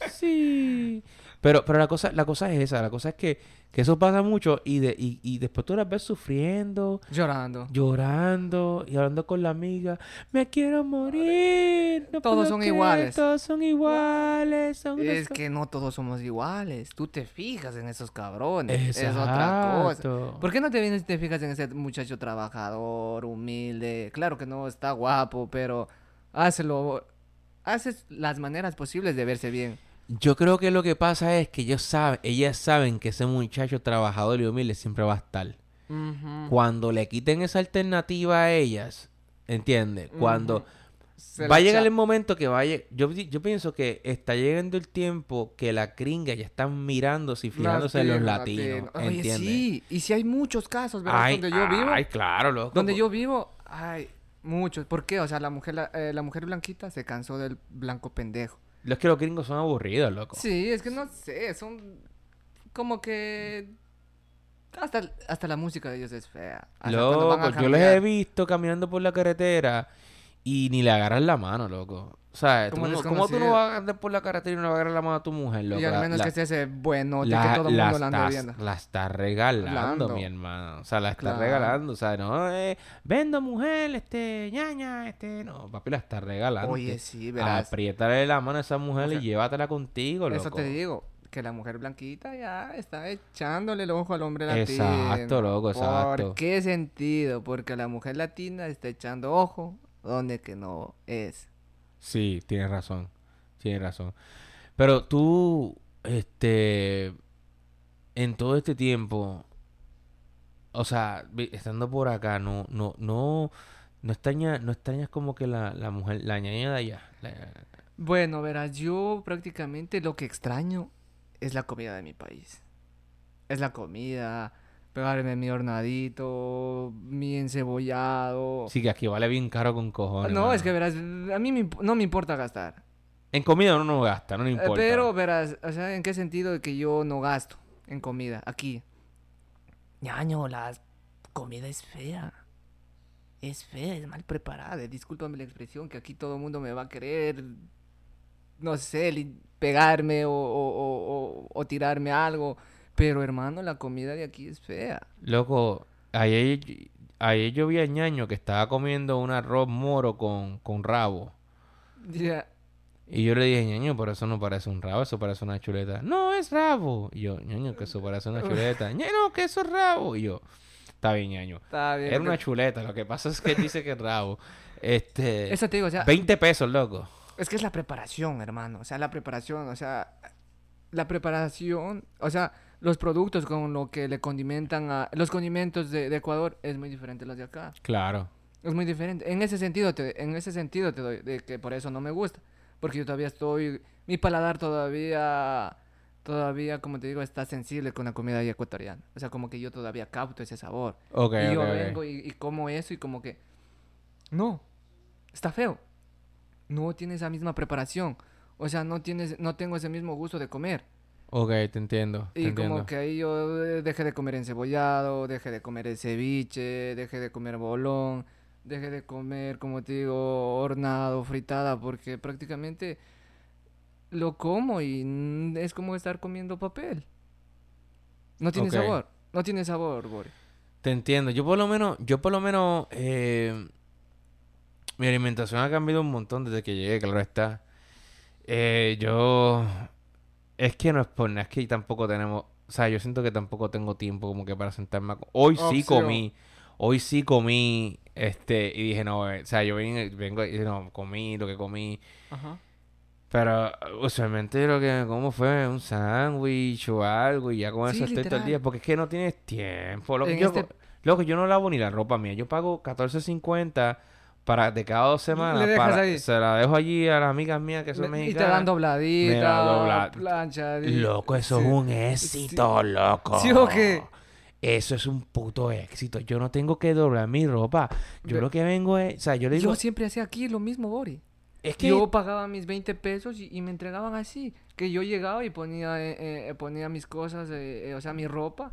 Sí. Pero, pero la cosa, la cosa es esa, la cosa es que, que eso pasa mucho y, de, y, y después tú las ves sufriendo, Llorando. llorando y hablando con la amiga. Me quiero morir. no Todos son creer, iguales. Todos son iguales. son Es que no todos somos iguales. Tú te fijas en esos cabrones. Es otra cosa. Exacto. ¿Por qué no te vienes y te fijas en ese muchacho trabajador, humilde? Claro que no está guapo, pero hazlo haces las maneras posibles de verse bien. Yo creo que lo que pasa es que ellos saben, ellas saben que ese muchacho trabajador y humilde siempre va a estar. Cuando le quiten esa alternativa a ellas, ¿entiendes? Cuando. Se va a llegar el momento que vaya, yo, yo pienso que está llegando el tiempo que la gringa ya están mirándose y fijándose en los Latino, latinos, latino. Oye, ¿entiendes? sí, y si hay muchos casos, ¿verdad? Ay, donde yo vivo, ay, claro, loco. donde yo vivo, hay muchos. ¿Por qué? O sea, la mujer, la, eh, la mujer blanquita se cansó del blanco pendejo. Es que los gringos son aburridos, loco. Sí, es que no sé, son como que hasta, hasta la música de ellos es fea. Hasta cuando van a Loco, yo les he visto caminando por la carretera y ni le agarran la mano, loco. O sea, tú no- ¿cómo tú no desconocido. vas a andar por la carretera y no vas a agarrar la mano a tu mujer, loco? Y al menos la- que sea ese bueno la, que todo el mundo la anda viendo. la está regalando, mi hermano. O sea, la está Claro. regalando. O sea, no, eh, vendo mujer, este, ñaña, este, no, papi, la está regalando. Oye, sí, verás. Apriétale la mano a esa mujer O sea, y llévatela contigo, loco. Eso te digo, que la mujer blanquita ya está echándole el ojo al hombre latino. Exacto, loco, exacto. ¿Por qué sentido? Porque la mujer latina está echando ojo donde que no es. Sí, tienes razón. Tienes razón. Pero tú, este, en todo este tiempo, o sea, estando por acá, no, no, no, no extrañas, no extrañas como que la, la mujer, la ñaña de allá. Bueno, verás, yo prácticamente lo que extraño es la comida de mi país. Es la comida, pegarme mi hornadito, mi encebollado. Sí, que aquí vale bien caro con cojones. no, es que verás, a mí me no me importa gastar. En comida uno no gasta, no le Eh, importa. Pero verás, o sea, ¿en qué sentido de que yo no gasto en comida aquí? Ñaño, la comida es fea. Es fea, es mal preparada. Discúlpame la expresión, que aquí todo el mundo me va a querer, no sé, pegarme o, o- o- o- o tirarme algo. Pero hermano, la comida de aquí es fea. Loco, ayer, ayer yo vi a ñaño que estaba comiendo un arroz moro con, con rabo. Ya, Y yo le dije, ñaño, pero eso no parece un rabo, eso parece una chuleta. No, es rabo. Y yo, ñaño, que eso parece una chuleta. ñaño, que eso es rabo. Y yo, está bien, ñaño. está bien. Era una chuleta, lo que pasa es que dice que es rabo. Este, Eso te digo, o sea, 20 pesos, loco. Es que es la preparación, hermano. O sea, la preparación, o sea, la preparación, o sea, los productos con lo que le condimentan a... Los condimentos de, de Ecuador es muy diferente a los de acá. Claro. Es muy diferente. En ese sentido, te, en ese sentido te doy, de que por eso no me gusta. Porque yo todavía estoy... Mi paladar todavía... Todavía, como te digo, está sensible con la comida ecuatoriana. O sea, como que yo todavía capto ese sabor. Ok, y yo vengo y, y como eso y como que... No, está feo. No tiene esa misma preparación. O sea, no tienes, no tengo ese mismo gusto de comer. Ok, te entiendo. Te Y entiendo. como que ahí yo eh, dejé de comer encebollado, dejé de comer el ceviche, dejé de comer bolón, dejé de comer, como te digo, hornado, fritada, porque prácticamente lo como y es como estar comiendo papel. No tiene sabor, no tiene sabor, Bori. Te entiendo. Yo por lo menos, yo por lo menos, eh, mi alimentación ha cambiado un montón desde que llegué, claro está. Eh, yo, es que no es por nada, es que tampoco tenemos, o sea, yo siento que tampoco tengo tiempo como que para sentarme a Hoy sí comí, hoy sí comí, este, y dije, no, eh, o sea, yo vine- vengo y no, comí lo que comí. Ajá. Pero usualmente lo que me como fue un sándwich o algo y ya con Sí, eso estoy todo el día. Porque es que no tienes tiempo. Loco, En yo, este- loco, yo no lavo ni la ropa mía. Yo pago 14.50 para de cada dos semanas. Para. Se la dejo allí a las amigas mías que son Le- y te mexicanas. dan dobladita, Me la dobla- planchadita. Loco, eso Sí. es un éxito, loco. ¿Sí o qué? Eso es un puto éxito. Yo no tengo que doblar mi ropa. Yo lo que vengo es... O sea, yo le digo... Yo siempre hacía aquí lo mismo, Bori. es que... Yo pagaba mis 20 pesos y, y me entregaban así. Que yo llegaba y ponía, eh, eh, ponía mis cosas, eh, eh, o sea, mi ropa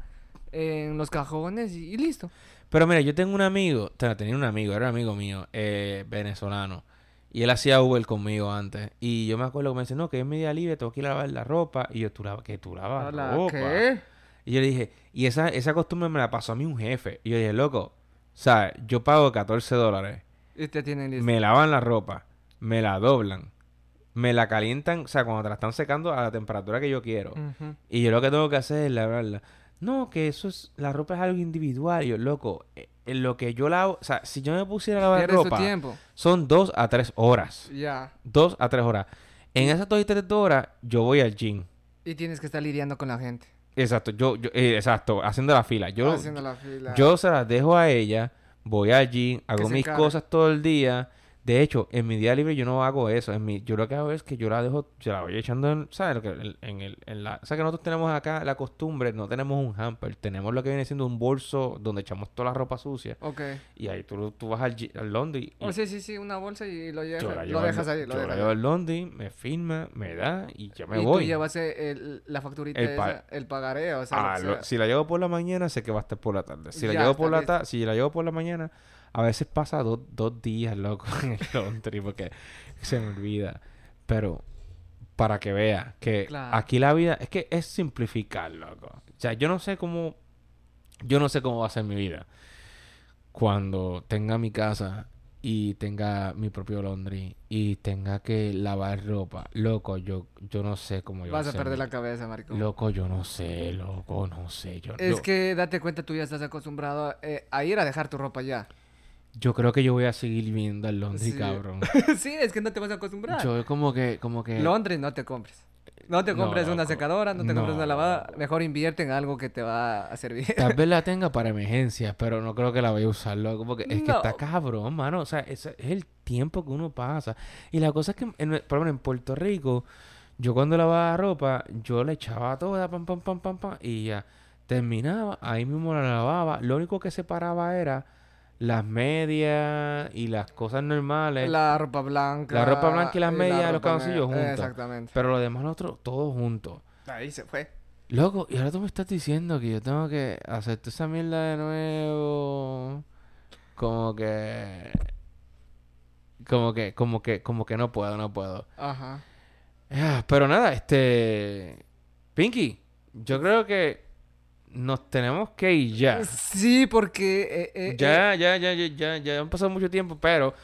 en los cajones y, y listo. Pero mira, yo tengo un amigo, o sea, tenía un amigo, era un amigo mío, eh, venezolano. Y él hacía Uber conmigo antes. Y yo me acuerdo que me dice, no, que es media libre, tengo que ir a lavar la ropa. Y yo, ¿tú lavas qué? ¿Tú lavas Hola, ropa? ¿Qué? Y yo le dije, y esa, esa costumbre me la pasó a mí un jefe. Y yo dije, loco, ¿sabes? Yo pago 14 dólares. Y te tienen listo. Me lavan la ropa, me la doblan, me la calientan, o sea, cuando te la están secando a la temperatura que yo quiero. Y yo lo que tengo que hacer es lavarla. No, que eso es, la ropa es algo individual. Y yo, loco, eh, en lo que yo lavo, o sea, si yo me pusiera a lavar ropa, tiempo. son dos a tres horas. Ya. Dos a tres horas. En esas dos y tres horas, yo voy al gym. Y tienes que estar lidiando con la gente. Exacto, yo, yo eh, exacto, haciendo la fila. Yo, haciendo la fila. yo se las dejo a ella, voy al gym, hago mis cosas todo el día. De hecho, en mi día libre yo no hago eso. En mi, yo lo que hago es que yo la dejo, se la voy echando en, ¿sabes? Lo que- en, el, en la, o sea que nosotros tenemos acá la costumbre, no tenemos un hamper, tenemos lo que viene siendo un bolso donde echamos toda la ropa sucia. Ok. Y ahí tú, tú vas al, al laundry y Oh, sí, sí, sí, una bolsa y lo, llevas, yo la lo llevo dejas ahí. Lo yo la dejas llevo ahí. al laundry, me firma, me da y ya me y voy. tú llevas el- la facturita El pa- esa, el pagaré, o sea, Ah, lo si la llevo por la mañana, sé que va a estar por la tarde. Si la llevo por la tarde, si la llevo por la mañana, a veces pasa dos, dos días, loco, en el laundry porque se me olvida. Pero para que vea que Claro. aquí la vida es que es simplificar, loco. O sea, yo no sé cómo yo no sé cómo va a ser mi vida cuando tenga mi casa y tenga mi propio laundry y tenga que lavar ropa. Loco, yo yo no sé cómo yo Vas a perder mi- la cabeza, Marco. Loco, yo no sé, loco, no sé. Yo, Es yo- que date cuenta, tú ya estás acostumbrado eh, a ir a dejar tu ropa ya. Yo creo que yo voy a seguir viendo al laundry, Sí. cabrón. sí, es que no te vas a acostumbrar. Yo como que, como que... Londres no te compres. No te No, compres una secadora, no te compres una lavada. Mejor invierte en algo que te va a servir. Tal vez la tenga para emergencias, pero no creo que la vaya a usar, loco, porque es que está cabrón, mano. O sea, es, es el tiempo que uno pasa. Y la cosa es que, en, por ejemplo, en Puerto Rico, yo cuando lavaba ropa, yo la echaba toda, pam, pam, pam, pam, pam, y ya terminaba, ahí mismo la lavaba. Lo único que separaba era las medias y las cosas normales. La ropa blanca. La ropa blanca y las la medias, los ropa calzoncillos juntos. Exactamente. Pero lo demás, nosotros, todos juntos. Ahí se fue. Loco, y ahora tú me estás diciendo que yo tengo que hacer toda esa mierda de nuevo. Como que. Como que, como que, como que no puedo, no puedo. Ajá. Ah, pero nada, este. Pinky, yo creo que nos tenemos que ir ya. Sí, porque. eh, eh, eh, Ya, ya, ya, ya, ya, ya han pasado mucho tiempo, pero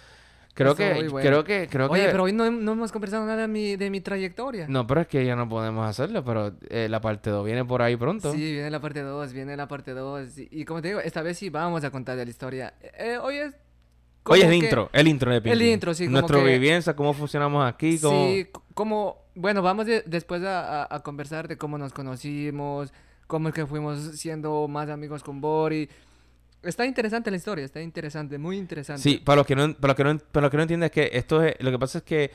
creo que, bueno. creo que, creo Oye, que. pero hoy no, no hemos conversado nada de mi, de mi trayectoria. No, pero es que ya no podemos hacerlo, pero eh, la parte 2 viene por ahí pronto. Sí, viene la parte 2, viene la parte 2. Y, y como te digo, esta vez sí vamos a contar de la historia. Eh, hoy es. Oye, como el que- intro, el intro de Pinky. El intro, sí, como Nuestra que- vivencia, cómo funcionamos aquí, cómo... Sí, como, bueno, vamos de- después a, a- a conversar de cómo nos conocimos, cómo es que fuimos siendo más amigos con Bori. Está interesante la historia, está interesante, muy interesante. Sí, para los que no, para los que no, para los que no entienden es que esto es, lo que pasa es que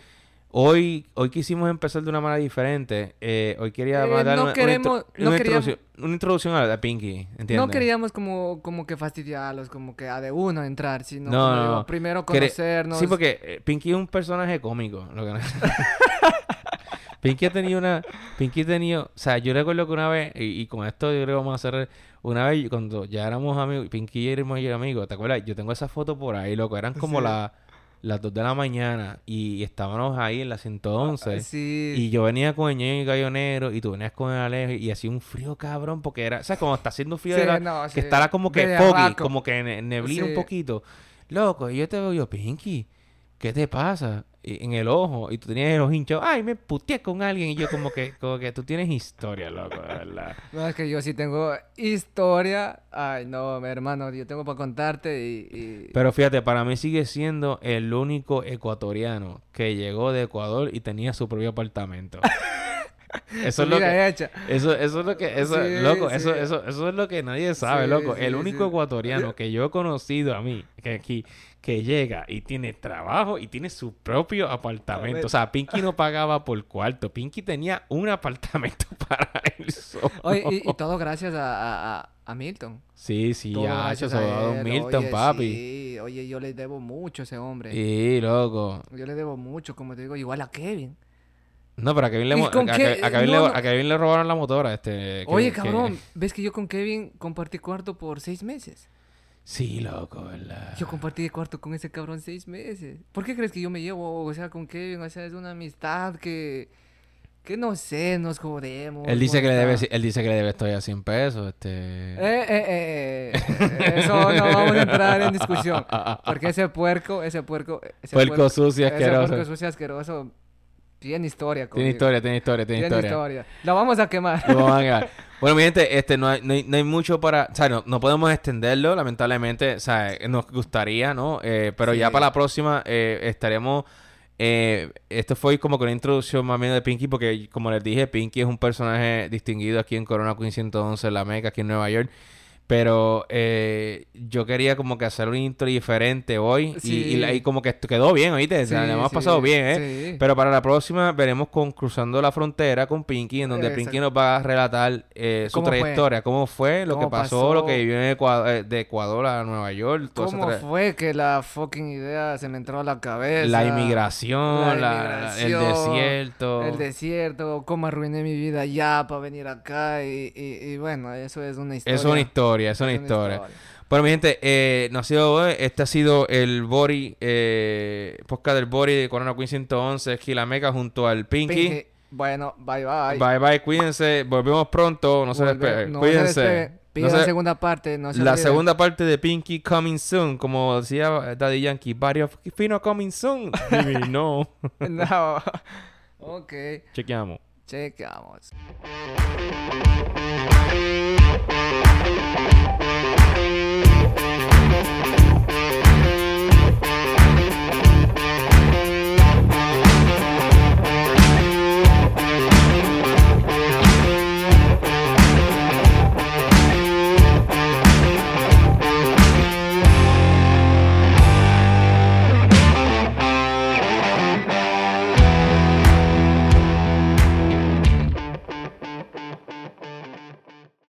hoy, hoy quisimos empezar de una manera diferente. Eh, hoy quería Eh, dar no una, una queremos- intro- no una queríamos- introducción, una introducción a Pinky, ¿entiendes? No queríamos como, como que fastidiarlos, como que a de uno entrar, sino No, como primero conocernos. Sí, porque eh, Pinky es un personaje cómico. Lo que Pinky ha tenido una... Pinky ha tenido... O sea, yo recuerdo que una vez... Y, y con esto yo creo que vamos a hacer... Una vez cuando ya éramos amigos... Pinky y éramos amigos. ¿Te acuerdas? Yo tengo esa foto por ahí, loco. Eran como Sí. la- las 2 de la mañana. Y, estábamos ahí en la 111. Ah, Sí. Y yo venía con el ñeño y gallonero y tú venías con el Alejo y hacía un frío cabrón porque era, ¿sabes? Como está haciendo frío Sí, de la- no, que sí. estará como que foggy, como que ne- neblina un poquito. Loco, y yo te veo yo, Pinky, ¿qué te pasa? En el ojo, y tú tenías el ojo hinchado, ay, me puteé con alguien y yo como que, como que tú tienes historia, loco, de verdad. No, es que yo sí tengo historia. Ay, no, mi hermano, yo tengo para contarte y... y- Pero fíjate, para mí sigue siendo el único ecuatoriano que llegó de Ecuador y tenía su propio apartamento. Eso es su lo que, hecha. Eso, eso es lo que, eso, Sí, loco, sí. eso, eso, eso es lo que nadie sabe, Sí, loco. El único ecuatoriano que yo he conocido a mí, que aquí, que llega y tiene trabajo y tiene su propio apartamento. O sea, Pinky no pagaba por cuarto. Pinky tenía un apartamento para él solo. Oye, y, y todo gracias a, a- Milton. Sí, sí, Todo ya, gracias a él. Milton, Oye, papi. Sí, oye, yo le debo mucho a ese hombre. Y loco. Yo le debo mucho, como te digo, igual a Kevin. No, pero a Kevin le, ¿Y mo- con a- a- qué? a Kevin No, le- no. a Kevin le robaron la motora. Este, Oye, que- cabrón, ¿ves que yo con Kevin compartí cuarto por seis meses? Sí, loco, ¿verdad? Yo compartí cuarto con ese cabrón seis meses. ¿Por qué crees que yo me llevo, o sea, con Kevin? O sea, es una amistad que, que no sé, nos jodemos. Él dice que le debe, él dice que le debe todavía 100 pesos, este... Eh, eh, eh, eh, eso no vamos a entrar en discusión. Porque ese puerco, ese puerco, ese Puerco sucio, ese asqueroso. puerco sucio asqueroso Tiene historia. Tiene conmigo. historia, tiene historia, tiene, Tiene historia. historia. La vamos a quemar. Lo vamos a quedar. Bueno, mi gente, este, no hay, no hay, no hay mucho para... O sea, no, no podemos extenderlo, lamentablemente. O sea, nos gustaría, ¿no? Eh, pero ya para la próxima eh, estaremos... Eh, esto fue como que una introducción más bien de Pinky, porque como les dije, Pinky es un personaje distinguido aquí en Corona Queen 111, la Meca, aquí en Nueva York. Pero eh, yo quería como que hacer un intro diferente hoy. y- la- y como que quedó bien, ¿oíste? O sea, le hemos sí, pasado bien, ¿eh? Pero para la próxima veremos con Cruzando la Frontera con Pinky, en donde Exacto. Pinky nos va a relatar eh, su trayectoria, cómo fue, lo que ¿Cómo pasó, pasó? lo que vivió en Ecua- eh, de Ecuador a Nueva York, esa ¿Cómo fue que la fucking idea se me entró a la cabeza? la inmigración, La la- la- el desierto. El desierto, cómo arruiné mi vida ya para venir acá y, y- y bueno, eso es una historia. Es una historia, es una Es historia. Bueno, mi gente, eh, no ha sido hoy. Este ha sido el Bori, eh, podcast del Bori de Corona Queen 111, Gilameca junto al Pinky. Pinky. Bueno, bye bye. Bye bye, cuídense. Volvemos pronto. No se despeguen. no se Cuídense. No se- la segunda parte, no se La segunda parte de Pinky Coming Soon, como decía Daddy Yankee, varios fino Coming Soon. Baby, no. No. ok, Chequeamos. chequeamos.